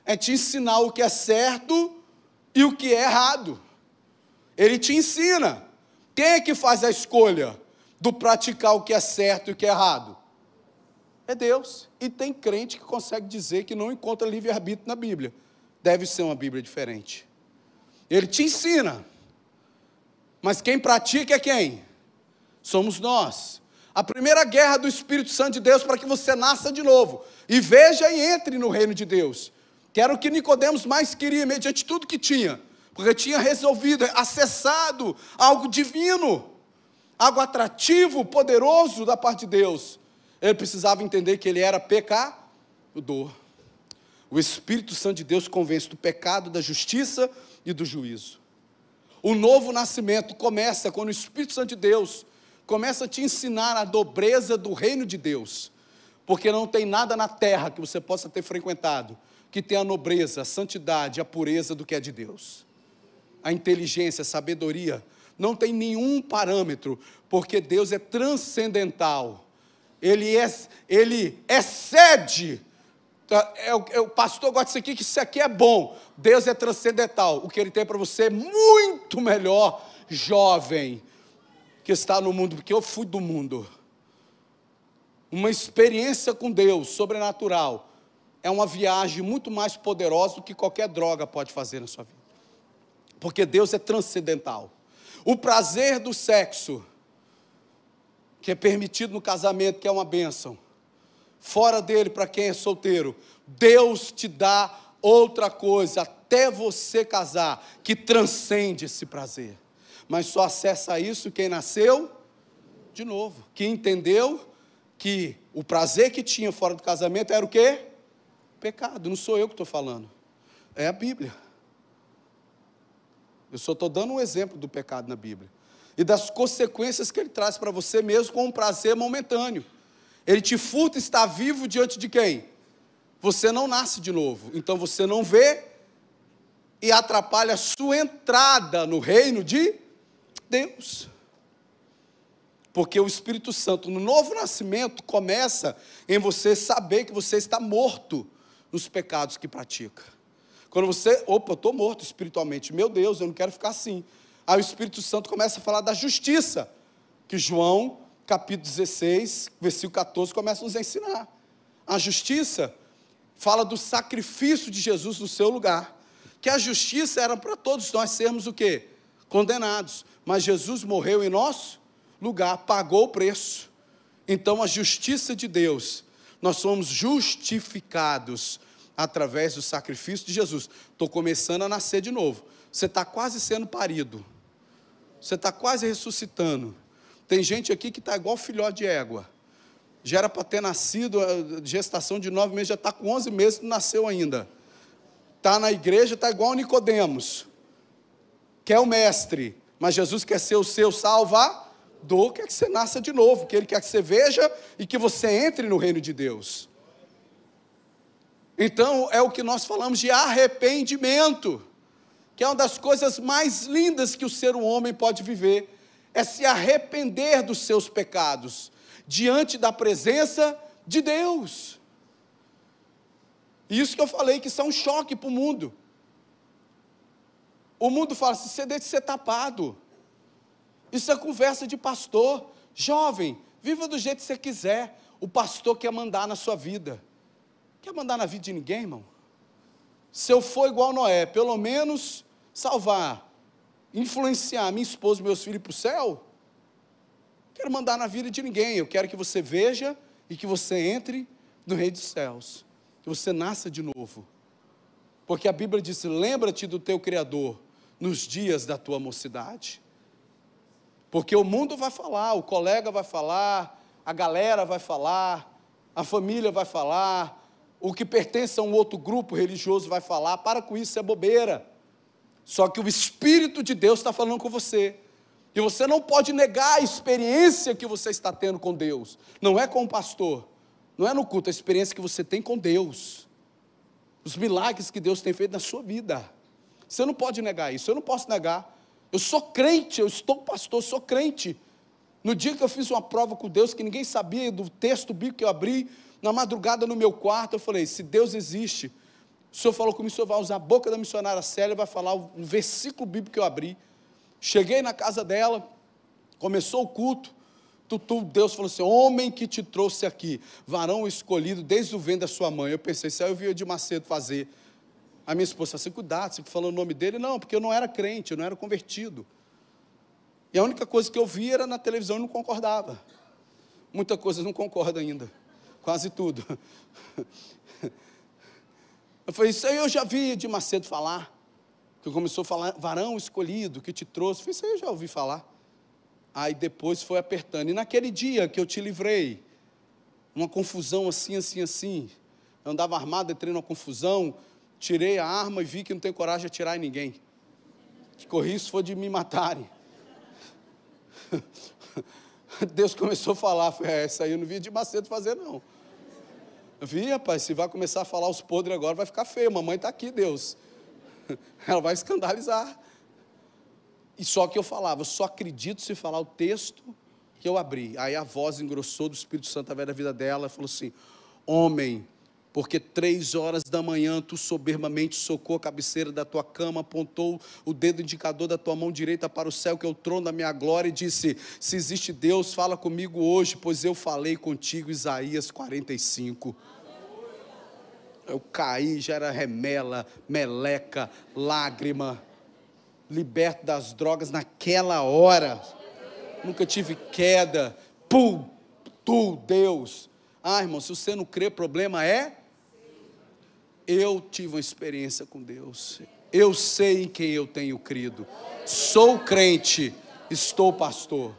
é te ensinar o que é certo e o que é errado. Ele te ensina. Quem é que faz a escolha do praticar o que é certo e o que é errado? É Deus. E tem crente que consegue dizer que não encontra livre-arbítrio na Bíblia. Deve ser uma Bíblia diferente. Ele te ensina. Mas quem pratica é quem? Somos nós. A primeira guerra do Espírito Santo de Deus para que você nasça de novo e veja e entre no reino de Deus. Que era o que Nicodemos mais queria, mediante tudo que tinha, porque tinha resolvido, acessado algo divino. algo atrativo, poderoso da parte de Deus, ele precisava entender que ele era pecador. O Espírito Santo de Deus convence do pecado, da justiça e do juízo. O novo nascimento começa quando o Espírito Santo de Deus começa a te ensinar a dobreza do reino de Deus, porque não tem nada na terra que você possa ter frequentado que tenha a nobreza, a santidade, a pureza do que é de Deus. A inteligência, a sabedoria, não tem nenhum parâmetro, porque Deus é transcendental. Ele, é, ele excede. Tá, é, é, o pastor gosta disso aqui, que isso aqui é bom. Deus é transcendental. O que ele tem para você é muito melhor, jovem, que está no mundo, porque eu fui do mundo. Uma experiência com Deus sobrenatural é uma viagem muito mais poderosa do que qualquer droga pode fazer na sua vida. Porque Deus é transcendental. O prazer do sexo, que é permitido no casamento, que é uma bênção, fora dele, para quem é solteiro, Deus te dá outra coisa, até você casar, que transcende esse prazer. Mas só acessa isso quem nasceu de novo, que entendeu que o prazer que tinha fora do casamento era o quê? Pecado, não sou eu que estou falando, é a Bíblia. Eu só estou dando um exemplo do pecado na Bíblia. E das consequências que ele traz para você mesmo com um prazer momentâneo. Ele te furta e está vivo diante de quem? Você não nasce de novo. Então você não vê e atrapalha a sua entrada no reino de Deus. Porque o Espírito Santo, no novo nascimento, começa em você saber que você está morto nos pecados que pratica. Quando você, opa, eu estou morto espiritualmente, meu Deus, eu não quero ficar assim. Aí o Espírito Santo começa a falar da justiça, que João, capítulo 16, versículo 14, começa a nos ensinar. A justiça fala do sacrifício de Jesus no seu lugar. Que a justiça era para todos nós sermos o quê? Condenados. Mas Jesus morreu em nosso lugar, pagou o preço. Então a justiça de Deus nós somos justificados através do sacrifício de Jesus. Estou começando a nascer de novo. Você está quase sendo parido. Você está quase ressuscitando. Tem gente aqui que está igual filhote de égua. Já era para ter nascido, gestação de nove meses, já está com onze meses, não nasceu ainda. Está na igreja, está igual Nicodemos. Quer o mestre, mas Jesus quer ser o seu salvador dor quer que você nasça de novo, que Ele quer que você veja e que você entre no reino de Deus. Então, é o que nós falamos de arrependimento, que é uma das coisas mais lindas que o ser humano pode viver, é se arrepender dos seus pecados, diante da presença de Deus. Isso que eu falei, que isso é um choque para o mundo. O mundo fala assim: você deixa de ser tapado. Isso é conversa de pastor. Jovem, viva do jeito que você quiser. O pastor quer mandar na sua vida. Quer mandar na vida de ninguém, irmão? Se eu for igual Noé, pelo menos salvar, influenciar minha esposa e meus filhos para o céu, quero mandar na vida de ninguém. Eu quero que você veja e que você entre no Rei dos Céus. Que você nasça de novo. Porque a Bíblia diz: lembra-te do teu Criador nos dias da tua mocidade. Porque o mundo vai falar, o colega vai falar, a galera vai falar, a família vai falar, o que pertence a um outro grupo religioso vai falar. Para com isso, é bobeira. Só que o Espírito de Deus está falando com você. E você não pode negar a experiência que você está tendo com Deus. Não é com o pastor, não é no culto, é a experiência que você tem com Deus. Os milagres que Deus tem feito na sua vida. Você não pode negar isso, eu não posso negar. Eu sou crente, eu estou pastor, sou crente. No dia que eu fiz uma prova com Deus, que ninguém sabia do texto bíblico que eu abri, na madrugada no meu quarto, eu falei: se Deus existe, o Senhor falou comigo, o Senhor vai usar a boca da missionária Célia, vai falar o versículo bíblico que eu abri. Cheguei na casa dela, começou o culto. Deus falou assim: Homem que te trouxe aqui, varão escolhido desde o vento da sua mãe. Eu pensei, isso aí eu vi de Macedo fazer. A minha esposa assim: cuidado, você falou o nome dele. Não, porque eu não era crente, eu não era convertido. E a única coisa que eu via era na televisão e não concordava. Muita coisa não concorda ainda. Quase tudo. Eu falei, isso aí eu já vi de Macedo falar. Que começou a falar, varão escolhido, que te trouxe. Eu falei, isso aí eu já ouvi falar. Aí depois foi apertando. E naquele dia que eu te livrei, uma confusão assim, assim, assim. Eu andava armado, entrei numa confusão, tirei a arma e vi que não tenho coragem de atirar em ninguém. Que corri isso foi de me matarem. Deus começou a falar, foi é, essa aí eu não vi de Macedo fazer, não. Eu vi, rapaz, se vai começar a falar os podres agora, vai ficar feio. Mamãe está aqui, Deus. Ela vai escandalizar. E só que eu falava, eu só acredito se falar o texto que eu abri. Aí a voz engrossou do Espírito Santo através da vida dela e falou assim: Homem, porque três horas da manhã tu soberbamente socou a cabeceira da tua cama, apontou o dedo indicador da tua mão direita para o céu, que é o trono da minha glória, e disse: Se existe Deus, fala comigo hoje, pois eu falei contigo. Isaías 45. Eu caí, já era remela, meleca, lágrima, liberto das drogas naquela hora. Nunca tive queda. Pum, tu, Deus. Ah, irmão, se você não crê, problema é eu tive uma experiência com Deus. Eu sei em quem eu tenho crido. Sou crente, estou pastor.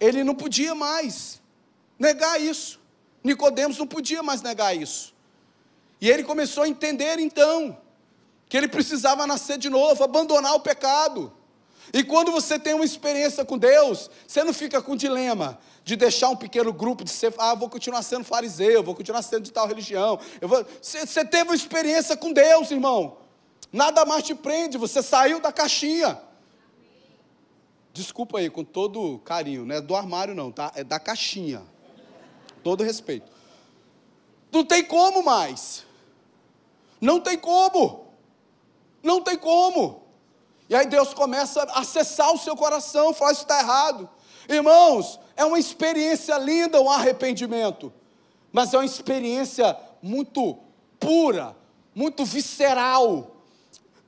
Ele não podia mais negar isso. Nicodemos não podia mais negar isso. E ele começou a entender então que ele precisava nascer de novo, abandonar o pecado. E quando você tem uma experiência com Deus, você não fica com dilema de deixar um pequeno grupo, de ser, ah, vou continuar sendo fariseu, vou continuar sendo de tal religião. Vou... Você, você teve uma experiência com Deus, irmão. Nada mais te prende, você saiu da caixinha. Desculpa aí, com todo carinho, não é do armário não, tá? É da caixinha. Todo respeito. Não tem como mais. Não tem como. Não tem como. E aí Deus começa a acessar o seu coração, fala, isso está errado. Irmãos, é uma experiência linda o arrependimento, mas é uma experiência muito pura, muito visceral.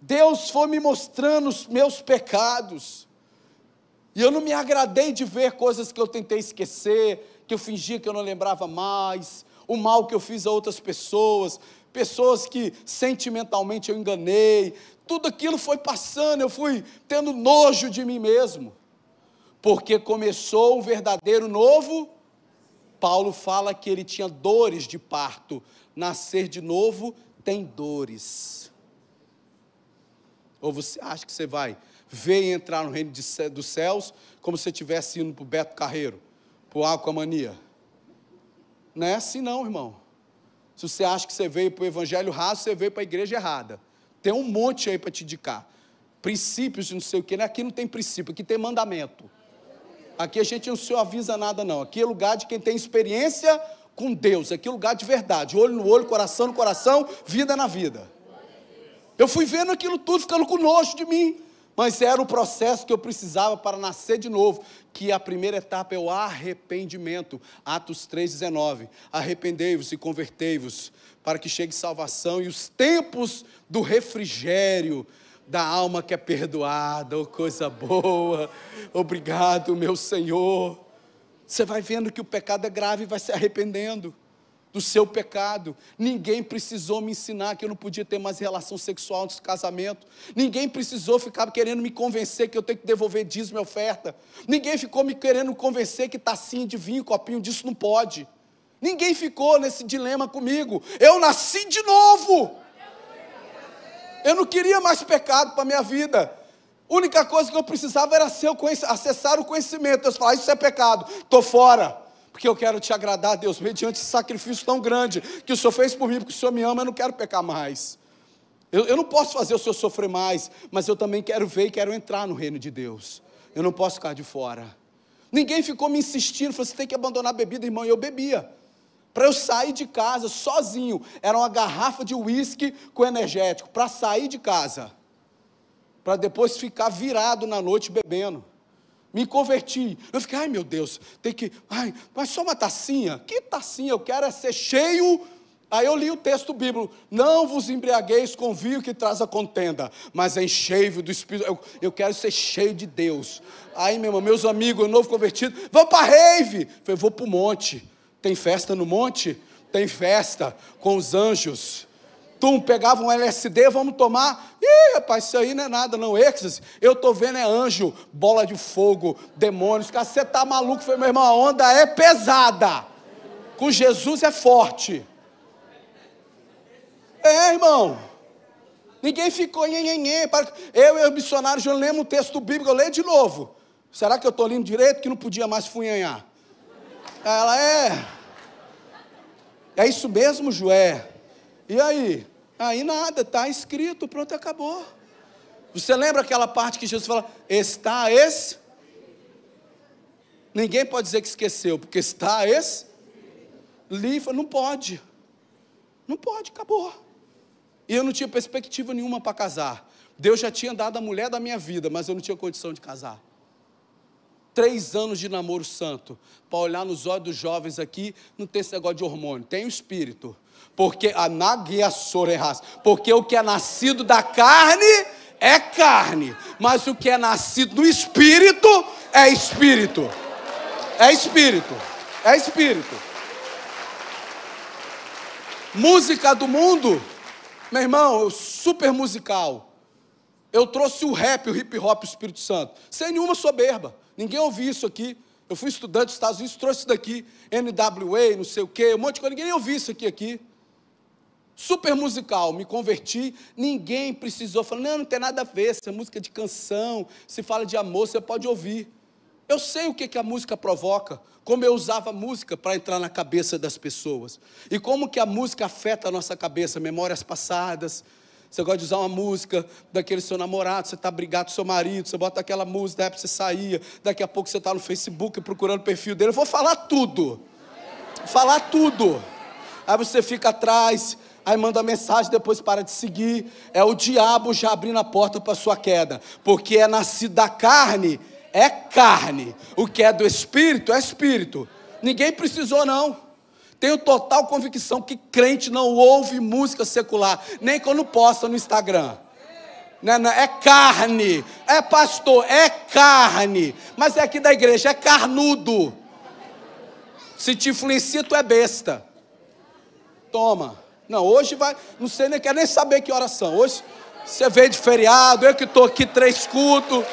Deus foi me mostrando os meus pecados, e eu não me agradei de ver coisas que eu tentei esquecer, que eu fingia que eu não lembrava mais, o mal que eu fiz a outras pessoas, pessoas que sentimentalmente eu enganei, tudo aquilo foi passando, eu fui tendo nojo de mim mesmo porque começou um verdadeiro novo. Paulo fala que ele tinha dores de parto. Nascer de novo tem dores. Ou você acha que você vai ver e entrar no reino de, dos céus como se estivesse indo para o Beto Carreiro, para o Aquamania? Não é assim não, irmão. Se você acha que você veio para o evangelho raso, você veio para a igreja errada. Tem um monte aí para te indicar. Princípios de não sei o que, aqui não tem princípio, aqui tem mandamento. Aqui a gente não se avisa nada, não. Aqui é lugar de quem tem experiência com Deus. Aqui é lugar de verdade. Olho no olho, coração no coração, vida na vida. Eu fui vendo aquilo tudo, ficando com nojo de mim. Mas era o processo que eu precisava para nascer de novo. Que a primeira etapa é o arrependimento. Atos 3,19. Arrependei-vos e convertei-vos, para que chegue salvação e os tempos do refrigério da alma que é perdoada, oh coisa boa, obrigado, meu Senhor. Você vai vendo que o pecado é grave e vai se arrependendo do seu pecado. Ninguém precisou me ensinar que eu não podia ter mais relação sexual antes do casamento. Ninguém precisou ficar querendo me convencer que eu tenho que devolver dízimo e oferta. Ninguém ficou me querendo convencer que tacinha de vinho, copinho disso não pode. Ninguém ficou nesse dilema comigo. Eu nasci de novo. Eu não queria mais pecado para a minha vida. A única coisa que eu precisava era acessar o conhecimento. Deus falar, isso é pecado, estou fora. Porque eu quero te agradar, Deus, mediante esse sacrifício tão grande que o Senhor fez por mim, porque o Senhor me ama, eu não quero pecar mais. Eu, eu não posso fazer o Senhor sofrer mais, mas eu também quero ver e quero entrar no reino de Deus. Eu não posso ficar de fora. Ninguém ficou me insistindo, falou, você tem que abandonar a bebida, irmão, e eu bebia para eu sair de casa sozinho. Era uma garrafa de uísque com energético, para sair de casa. Para depois ficar virado na noite bebendo. Me converti. Eu fiquei, ai meu Deus, tem que. Ai, mas só uma tacinha? Que tacinha? Eu quero é ser cheio. Aí eu li o texto bíblico: Não vos embriagueis com vinho que traz a contenda, mas enchei-vos do Espírito. Eu, eu, quero ser cheio de Deus. Aí, meu irmão, meus amigos, novo convertido, vão para a rave. Eu falei, vou para o monte. Tem festa no monte? Tem festa com os anjos. Tum, pegava um LSD, vamos tomar. Ih, rapaz, isso aí não é nada, não. Êxtase. Eu tô vendo é anjo, bola de fogo, demônios. Você tá maluco? Foi, meu irmão, a onda é pesada. Com Jesus é forte. É, irmão. Ninguém ficou nhenhenhen. Eu e o missionário já lemos um texto bíblico, eu leio de novo. Será que eu estou lendo direito que não podia mais funhanhar? Ela é. É isso mesmo, Joé? E aí? Aí nada, está escrito, pronto, acabou. Você lembra aquela parte que Jesus fala, está esse? Ninguém pode dizer que esqueceu, porque está esse? Livro, não pode. Não pode, acabou. E eu não tinha perspectiva nenhuma para casar. Deus já tinha dado a mulher da minha vida, mas eu não tinha condição de casar. Três anos de namoro santo. Para olhar nos olhos dos jovens aqui, não tem esse negócio de hormônio, tem o espírito. Porque a nagia sorerras. Porque o que é nascido da carne é carne. Mas o que é nascido do espírito é espírito. É espírito. É espírito. Música do mundo meu irmão, super musical. Eu trouxe o rap, o hip hop, o Espírito Santo, sem nenhuma soberba. Ninguém ouviu isso aqui. Eu fui estudante dos Estados Unidos, trouxe isso daqui, NWA, não sei o quê, um monte de coisa. Ninguém ouviu isso aqui aqui. Super musical, me converti, ninguém precisou falar, não, não tem nada a ver, se é música de canção, se fala de amor, você pode ouvir. Eu sei o que, que a música provoca, como eu usava a música para entrar na cabeça das pessoas. E como que a música afeta a nossa cabeça, memórias passadas. Você gosta de usar uma música daquele seu namorado, você está brigado com seu marido, você bota aquela música, daí você saía, daqui a pouco você está no Facebook procurando o perfil dele. Eu vou falar tudo. Falar tudo. Aí você fica atrás, aí manda mensagem, depois para de seguir. É o diabo já abrindo a porta para sua queda. Porque é nascido da carne é carne, o que é do espírito é espírito. Ninguém precisou, não. Tenho total convicção que crente não ouve música secular, nem quando posta no Instagram. É, é carne, é pastor, é carne, mas é aqui da igreja, é carnudo. Se te influencia, tu é besta. Toma. Não, hoje vai, não sei nem quer nem saber que oração. Hoje você veio de feriado, eu que estou aqui três cultos.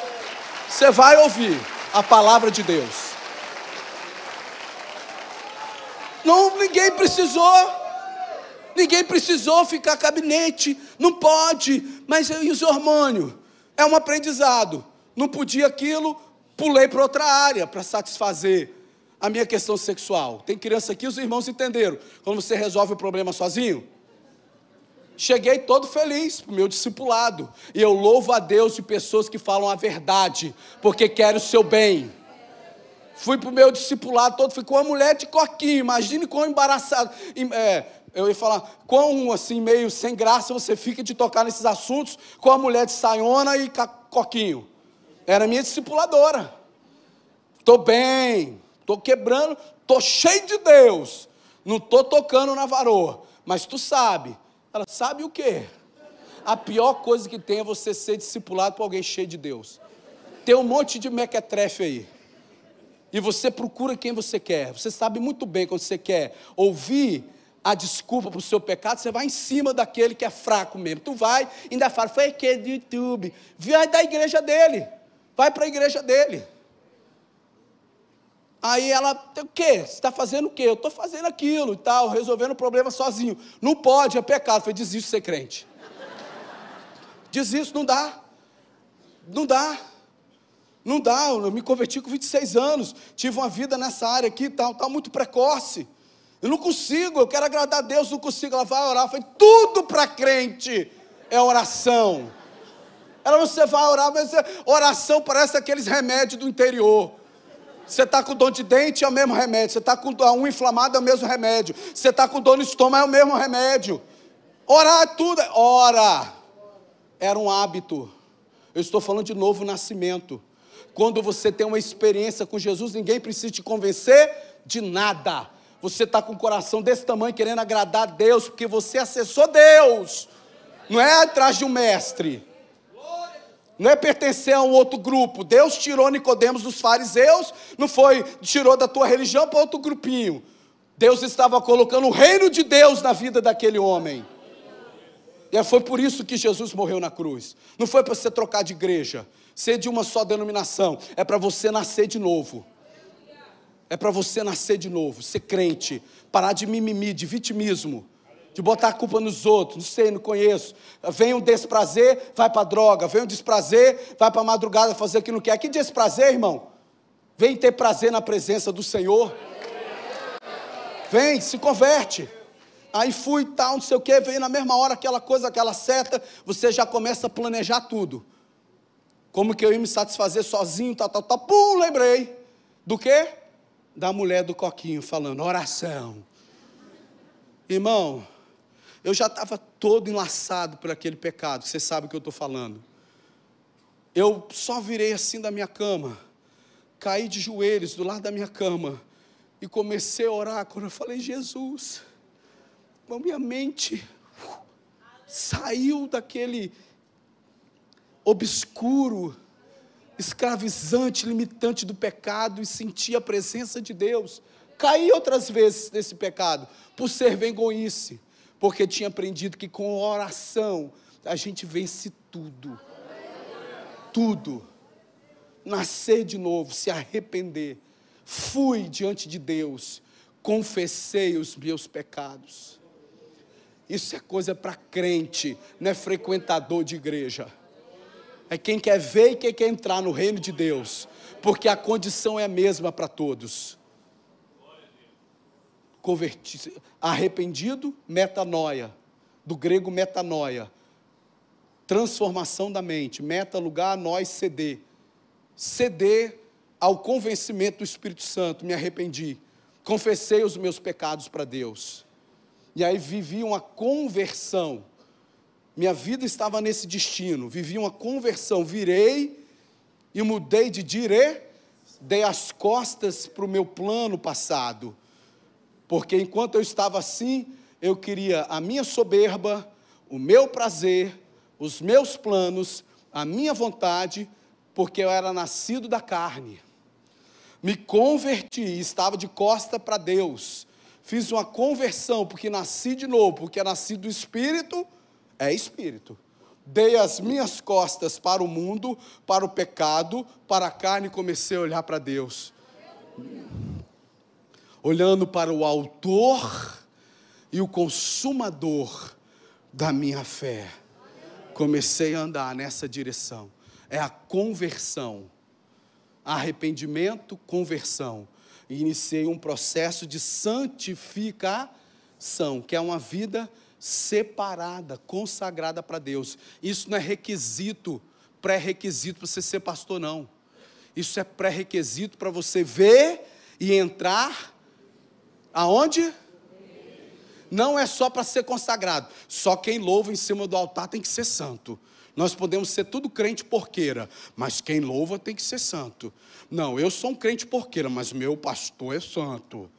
Você vai ouvir a palavra de Deus. Não, ninguém precisou. Ninguém precisou ficar gabinete. Não pode. Mas e os hormônios? É um aprendizado. Não podia aquilo, pulei para outra área para satisfazer a minha questão sexual. Tem criança aqui, os irmãos entenderam. Quando você resolve o problema sozinho, Cheguei todo feliz para o meu discipulado. E eu louvo a Deus de pessoas que falam a verdade, porque querem o seu bem. Fui para o meu discipulado todo, fui com uma mulher de coquinho. Imagine quão embaraçado. É, eu ia falar, quão assim, meio sem graça você fica de tocar nesses assuntos com a mulher de saiona e coquinho. Era minha discipuladora. Estou bem, estou quebrando, estou cheio de Deus. Não estou tocando na varoa. Mas tu sabe ela sabe o quê? A pior coisa que tem é você ser discipulado por alguém cheio de Deus. Tem um monte de mequetrefe aí. E você procura quem você quer. Você sabe muito bem quando você quer ouvir a desculpa para o seu pecado, você vai em cima daquele que é fraco mesmo. Tu vai, ainda fala, foi aquele do YouTube. Vai da igreja dele. Vai para a igreja dele. Aí ela, o quê? Você está fazendo o quê? Eu estou fazendo aquilo e tal, resolvendo o problema sozinho. Não pode, é pecado. Foi desisto de ser crente. Desisto, não dá. Não dá. Não dá. Eu me converti com 26 anos. Tive uma vida nessa área aqui, tal, tal, muito precoce. Eu não consigo, eu quero agradar a Deus, não consigo. Ela vai orar. Foi tudo para crente é oração. Ela, você vai orar, mas é, oração parece aqueles remédios do interior. Você está com dor de dente, é o mesmo remédio. Você está com a unha inflamada, é o mesmo remédio. Você está com dor no estômago, é o mesmo remédio. Orar é tudo. Ora. Era um hábito. Eu estou falando de novo nascimento. Quando você tem uma experiência com Jesus, ninguém precisa te convencer de nada. Você está com o coração desse tamanho querendo agradar a Deus, porque você acessou Deus. Não é atrás de um mestre não é pertencer a um outro grupo. Deus tirou Nicodemos dos fariseus, não foi tirou da tua religião para outro grupinho. Deus estava colocando o reino de Deus na vida daquele homem. E foi por isso que Jesus morreu na cruz. Não foi para você trocar de igreja, ser de uma só denominação. É para você nascer de novo. É para você nascer de novo, ser crente, parar de mimimi, de vitimismo, de botar a culpa nos outros. Não sei, não conheço. Vem um desprazer, vai para droga. Vem um desprazer, vai para madrugada fazer o que não quer. Que desprazer, irmão? Vem ter prazer na presença do Senhor. Vem, se converte. Aí fui tal, não sei o que, veio na mesma hora aquela coisa, aquela seta, você já começa a planejar tudo. Como que eu ia me satisfazer sozinho, tal, tal, tal. Pum, lembrei. Do quê? Da mulher do coquinho falando, oração. Irmão, eu já estava todo enlaçado por aquele pecado, você sabe o que eu estou falando. Eu só virei assim da minha cama, caí de joelhos do lado da minha cama e comecei a orar quando eu falei, Jesus minha mente saiu daquele obscuro, escravizante, limitante do pecado e senti a presença de Deus. Caí outras vezes nesse pecado, por ser vergonhice, porque tinha aprendido que com oração a gente vence tudo. Tudo. Nascer de novo, se arrepender. Fui diante de Deus, confessei os meus pecados. Isso é coisa para crente, não é frequentador de igreja. É quem quer ver e quem quer entrar no reino de Deus, porque a condição é a mesma para todos. Converti arrependido, metanoia, do grego metanoia, transformação da mente, meta, lugar, nós, ceder. Ceder ao convencimento do Espírito Santo, me arrependi, confessei os meus pecados para Deus. E aí vivi uma conversão. Minha vida estava nesse destino. Vivi uma conversão. Virei e mudei de dire, dei as costas para o meu plano passado. Porque enquanto eu estava assim, eu queria a minha soberba, o meu prazer, os meus planos, a minha vontade, porque eu era nascido da carne. Me converti, estava de costa para Deus fiz uma conversão, porque nasci de novo, porque nasci do Espírito, é Espírito. Dei as minhas costas para o mundo, para o pecado, para a carne e comecei a olhar para Deus. Olhando para o Autor e o Consumador da minha fé. Comecei a andar nessa direção. É a conversão. Arrependimento, conversão e iniciei um processo de santificação, que é uma vida separada, consagrada para Deus. Isso não é requisito, pré-requisito para você ser pastor, não. Isso é pré-requisito para você ver e entrar aonde? Não é só para ser consagrado. Só quem louva em cima do altar tem que ser santo. Nós podemos ser tudo crente porqueira, mas quem louva tem que ser santo. Não, eu sou um crente porqueira, mas meu pastor é santo.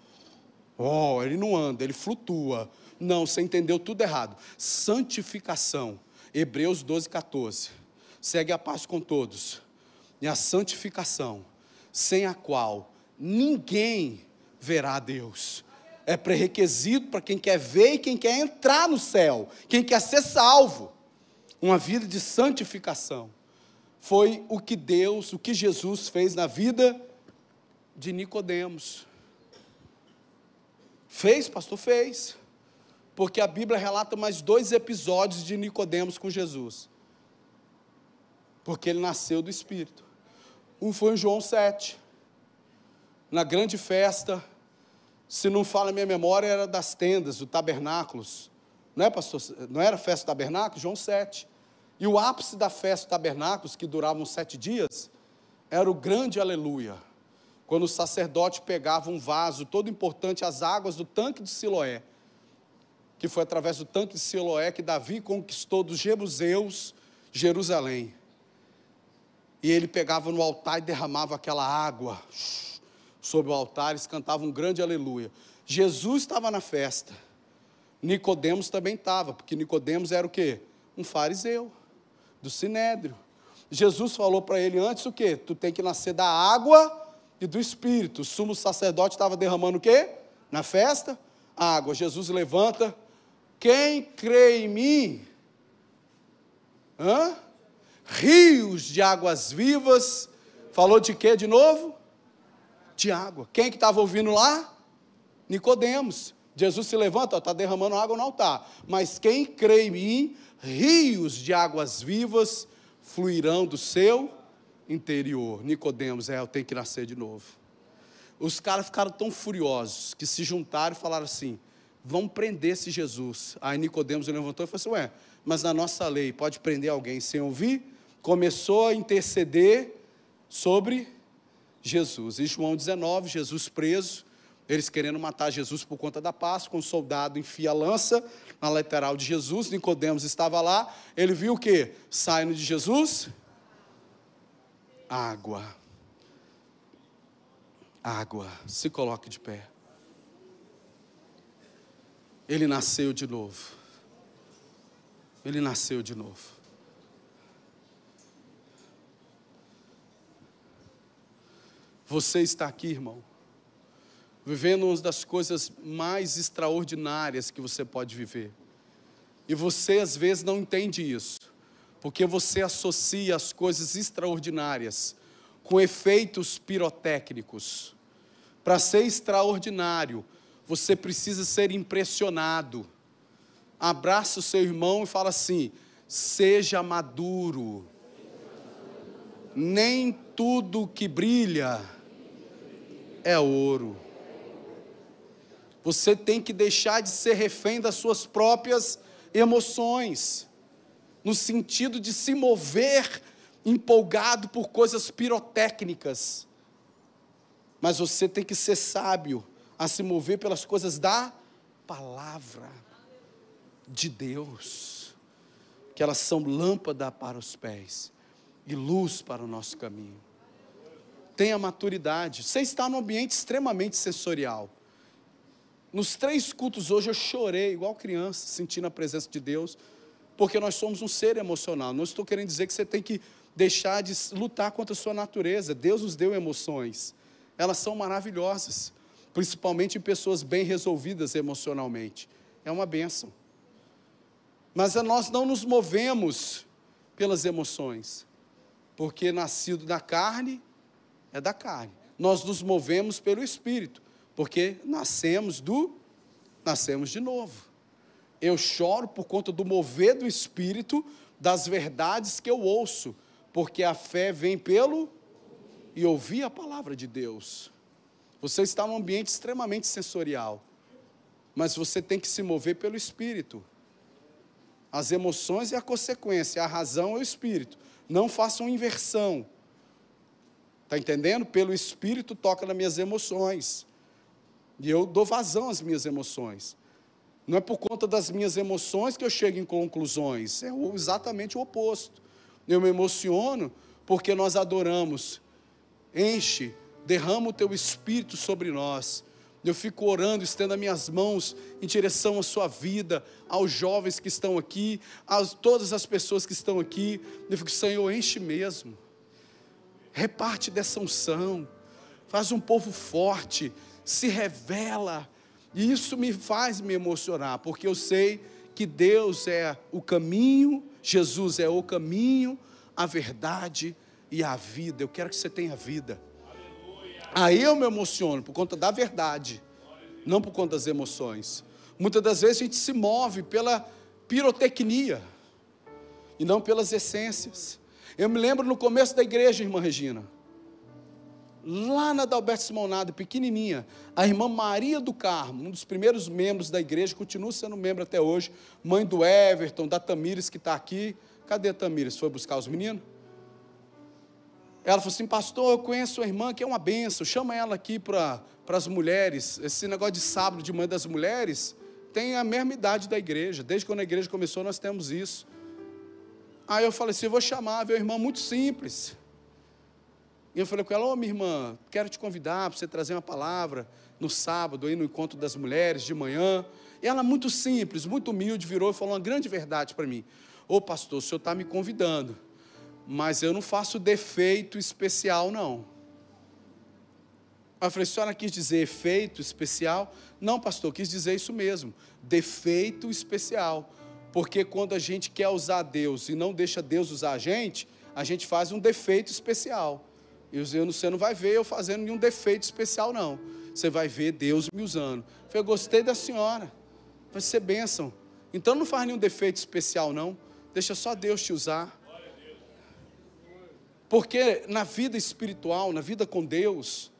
Oh, ele não anda, ele flutua. Não, você entendeu tudo errado. Santificação. Hebreus 12, 14. Segue a paz com todos. E a santificação, sem a qual ninguém verá Deus. É pré-requisito para quem quer ver e quem quer entrar no céu, quem quer ser salvo uma vida de santificação. Foi o que Deus, o que Jesus fez na vida de Nicodemos. Fez, pastor, fez. Porque a Bíblia relata mais dois episódios de Nicodemos com Jesus. Porque ele nasceu do Espírito. Um foi em João 7. Na grande festa, se não fala a minha memória, era das tendas, do tabernáculos. Não é, pastor? Não era festa do tabernáculo? João 7. E o ápice da festa do tabernáculos, que duravam sete dias, era o grande aleluia. Quando o sacerdote pegava um vaso todo importante, as águas do tanque de Siloé, que foi através do tanque de Siloé que Davi conquistou dos jebuseus Jerusalém. E ele pegava no altar e derramava aquela água sobre o altar, eles cantavam um grande aleluia. Jesus estava na festa. Nicodemos também estava, porque Nicodemos era o quê? Um fariseu do sinédrio. Jesus falou para ele antes o quê? Tu tem que nascer da água e do espírito. O sumo sacerdote estava derramando o quê? Na festa? Água. Jesus levanta. Quem crê em mim, Hã? Rios de águas vivas. Falou de quê de novo? De água. Quem que estava ouvindo lá? Nicodemos. Jesus se levanta, está derramando água no altar. Mas quem crê em mim, rios de águas vivas fluirão do seu interior. Nicodemos, é, eu tenho que nascer de novo. Os caras ficaram tão furiosos que se juntaram e falaram assim: vamos prender esse Jesus. Aí Nicodemos levantou e falou assim: ué, mas na nossa lei pode prender alguém sem ouvir? Começou a interceder sobre Jesus. Em João 19, Jesus preso, eles querendo matar Jesus por conta da Páscoa, um soldado enfia a lança na lateral de Jesus, Nicodemos estava lá, ele viu o que? Saindo de Jesus? Água. Água. Se coloque de pé. Ele nasceu de novo. Ele nasceu de novo. Você está aqui, irmão, vivendo uma das coisas mais extraordinárias que você pode viver. E você às vezes não entende isso, porque você associa as coisas extraordinárias com efeitos pirotécnicos. Para ser extraordinário, você precisa ser impressionado. Abraça o seu irmão e fala assim: seja maduro. Nem tudo que brilha é ouro. Você tem que deixar de ser refém das suas próprias emoções, no sentido de se mover empolgado por coisas pirotécnicas. Mas você tem que ser sábio a se mover pelas coisas da palavra de Deus, que elas são lâmpada para os pés e luz para o nosso caminho. Tenha maturidade. Você está num ambiente extremamente sensorial. Nos três cultos hoje eu chorei, igual criança, sentindo a presença de Deus, porque nós somos um ser emocional. Não estou querendo dizer que você tem que deixar de lutar contra a sua natureza. Deus nos deu emoções. Elas são maravilhosas, principalmente em pessoas bem resolvidas emocionalmente. É uma benção. Mas nós não nos movemos pelas emoções, porque nascido da carne é da carne. Nós nos movemos pelo espírito porque nascemos do nascemos de novo. Eu choro por conta do mover do espírito das verdades que eu ouço, porque a fé vem pelo e ouvir a palavra de Deus. Você está num ambiente extremamente sensorial, mas você tem que se mover pelo espírito. As emoções é a consequência, a razão é o espírito. Não façam inversão. Está entendendo? Pelo espírito toca nas minhas emoções. E eu dou vazão às minhas emoções. Não é por conta das minhas emoções que eu chego em conclusões, é exatamente o oposto. Eu me emociono porque nós adoramos. Enche, derrama o teu espírito sobre nós. Eu fico orando, estendo as minhas mãos em direção à sua vida, aos jovens que estão aqui, a todas as pessoas que estão aqui. Eu fico, Senhor, enche mesmo. Reparte dessa unção. Faz um povo forte, se revela. E isso me faz me emocionar, porque eu sei que Deus é o caminho, Jesus é o caminho, a verdade e a vida. Eu quero que você tenha vida. Aí eu me emociono por conta da verdade, não por conta das emoções. Muitas das vezes a gente se move pela pirotecnia e não pelas essências. Eu me lembro no começo da igreja, irmã Regina lá na Dalberto Simonado, pequenininha, a irmã Maria do Carmo, um dos primeiros membros da igreja, continua sendo membro até hoje, mãe do Everton, da Tamires que está aqui. Cadê a Tamires? Foi buscar os meninos? Ela falou assim, pastor, eu conheço uma irmã que é uma benção, chama ela aqui para as mulheres. Esse negócio de sábado de mãe das mulheres tem a mesma idade da igreja. Desde quando a igreja começou, nós temos isso. Aí eu falei assim, eu vou chamar, viu, irmã muito simples. E eu falei com ela: Ô oh, minha irmã, quero te convidar para você trazer uma palavra no sábado, aí no encontro das mulheres, de manhã. E ela, muito simples, muito humilde, virou e falou uma grande verdade para mim: Ô oh, pastor, o senhor está me convidando, mas eu não faço defeito especial, não. Eu falei: a senhora quis dizer efeito especial? Não, pastor, quis dizer isso mesmo, defeito especial Porque quando a gente quer usar Deus e não deixa Deus usar a gente, a gente faz um defeito especial. E você não vai ver eu fazendo nenhum defeito especial, não. Você vai ver Deus me usando. Eu gostei da senhora. Vai ser bênção. Então não faz nenhum defeito especial, não. Deixa só Deus te usar. Porque na vida espiritual, na vida com Deus,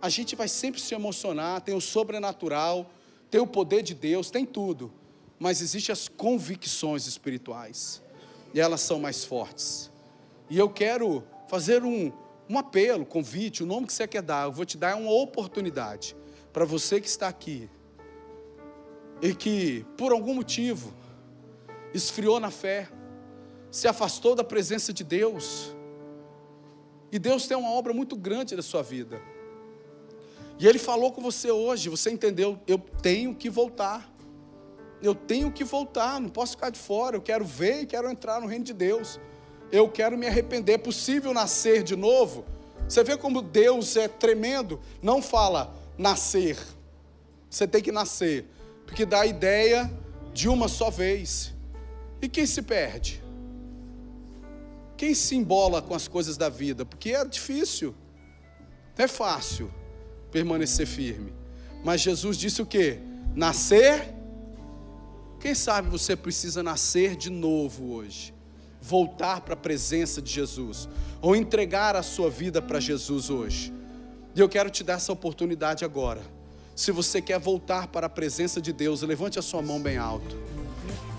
a gente vai sempre se emocionar, tem o sobrenatural, tem o poder de Deus, tem tudo. Mas existem as convicções espirituais. E elas são mais fortes. E eu quero fazer um, um apelo, convite, o nome que você quer dar. Eu vou te dar uma oportunidade para você que está aqui e que, por algum motivo, esfriou na fé, se afastou da presença de Deus. E Deus tem uma obra muito grande na sua vida. E Ele falou com você hoje, você entendeu? Eu tenho que voltar. Eu tenho que voltar, não posso ficar de fora. Eu quero ver e quero entrar no reino de Deus. Eu quero me arrepender. É possível nascer de novo? Você vê como Deus é tremendo? Não fala nascer. Você tem que nascer. Porque dá a ideia de uma só vez. E quem se perde? Quem se embola com as coisas da vida? Porque é difícil. Não é fácil permanecer firme. Mas Jesus disse o que? Nascer. Quem sabe você precisa nascer de novo hoje. Voltar para a presença de Jesus. Ou entregar a sua vida para Jesus hoje. E eu quero te dar essa oportunidade agora. Se você quer voltar para a presença de Deus, levante a sua mão bem alto.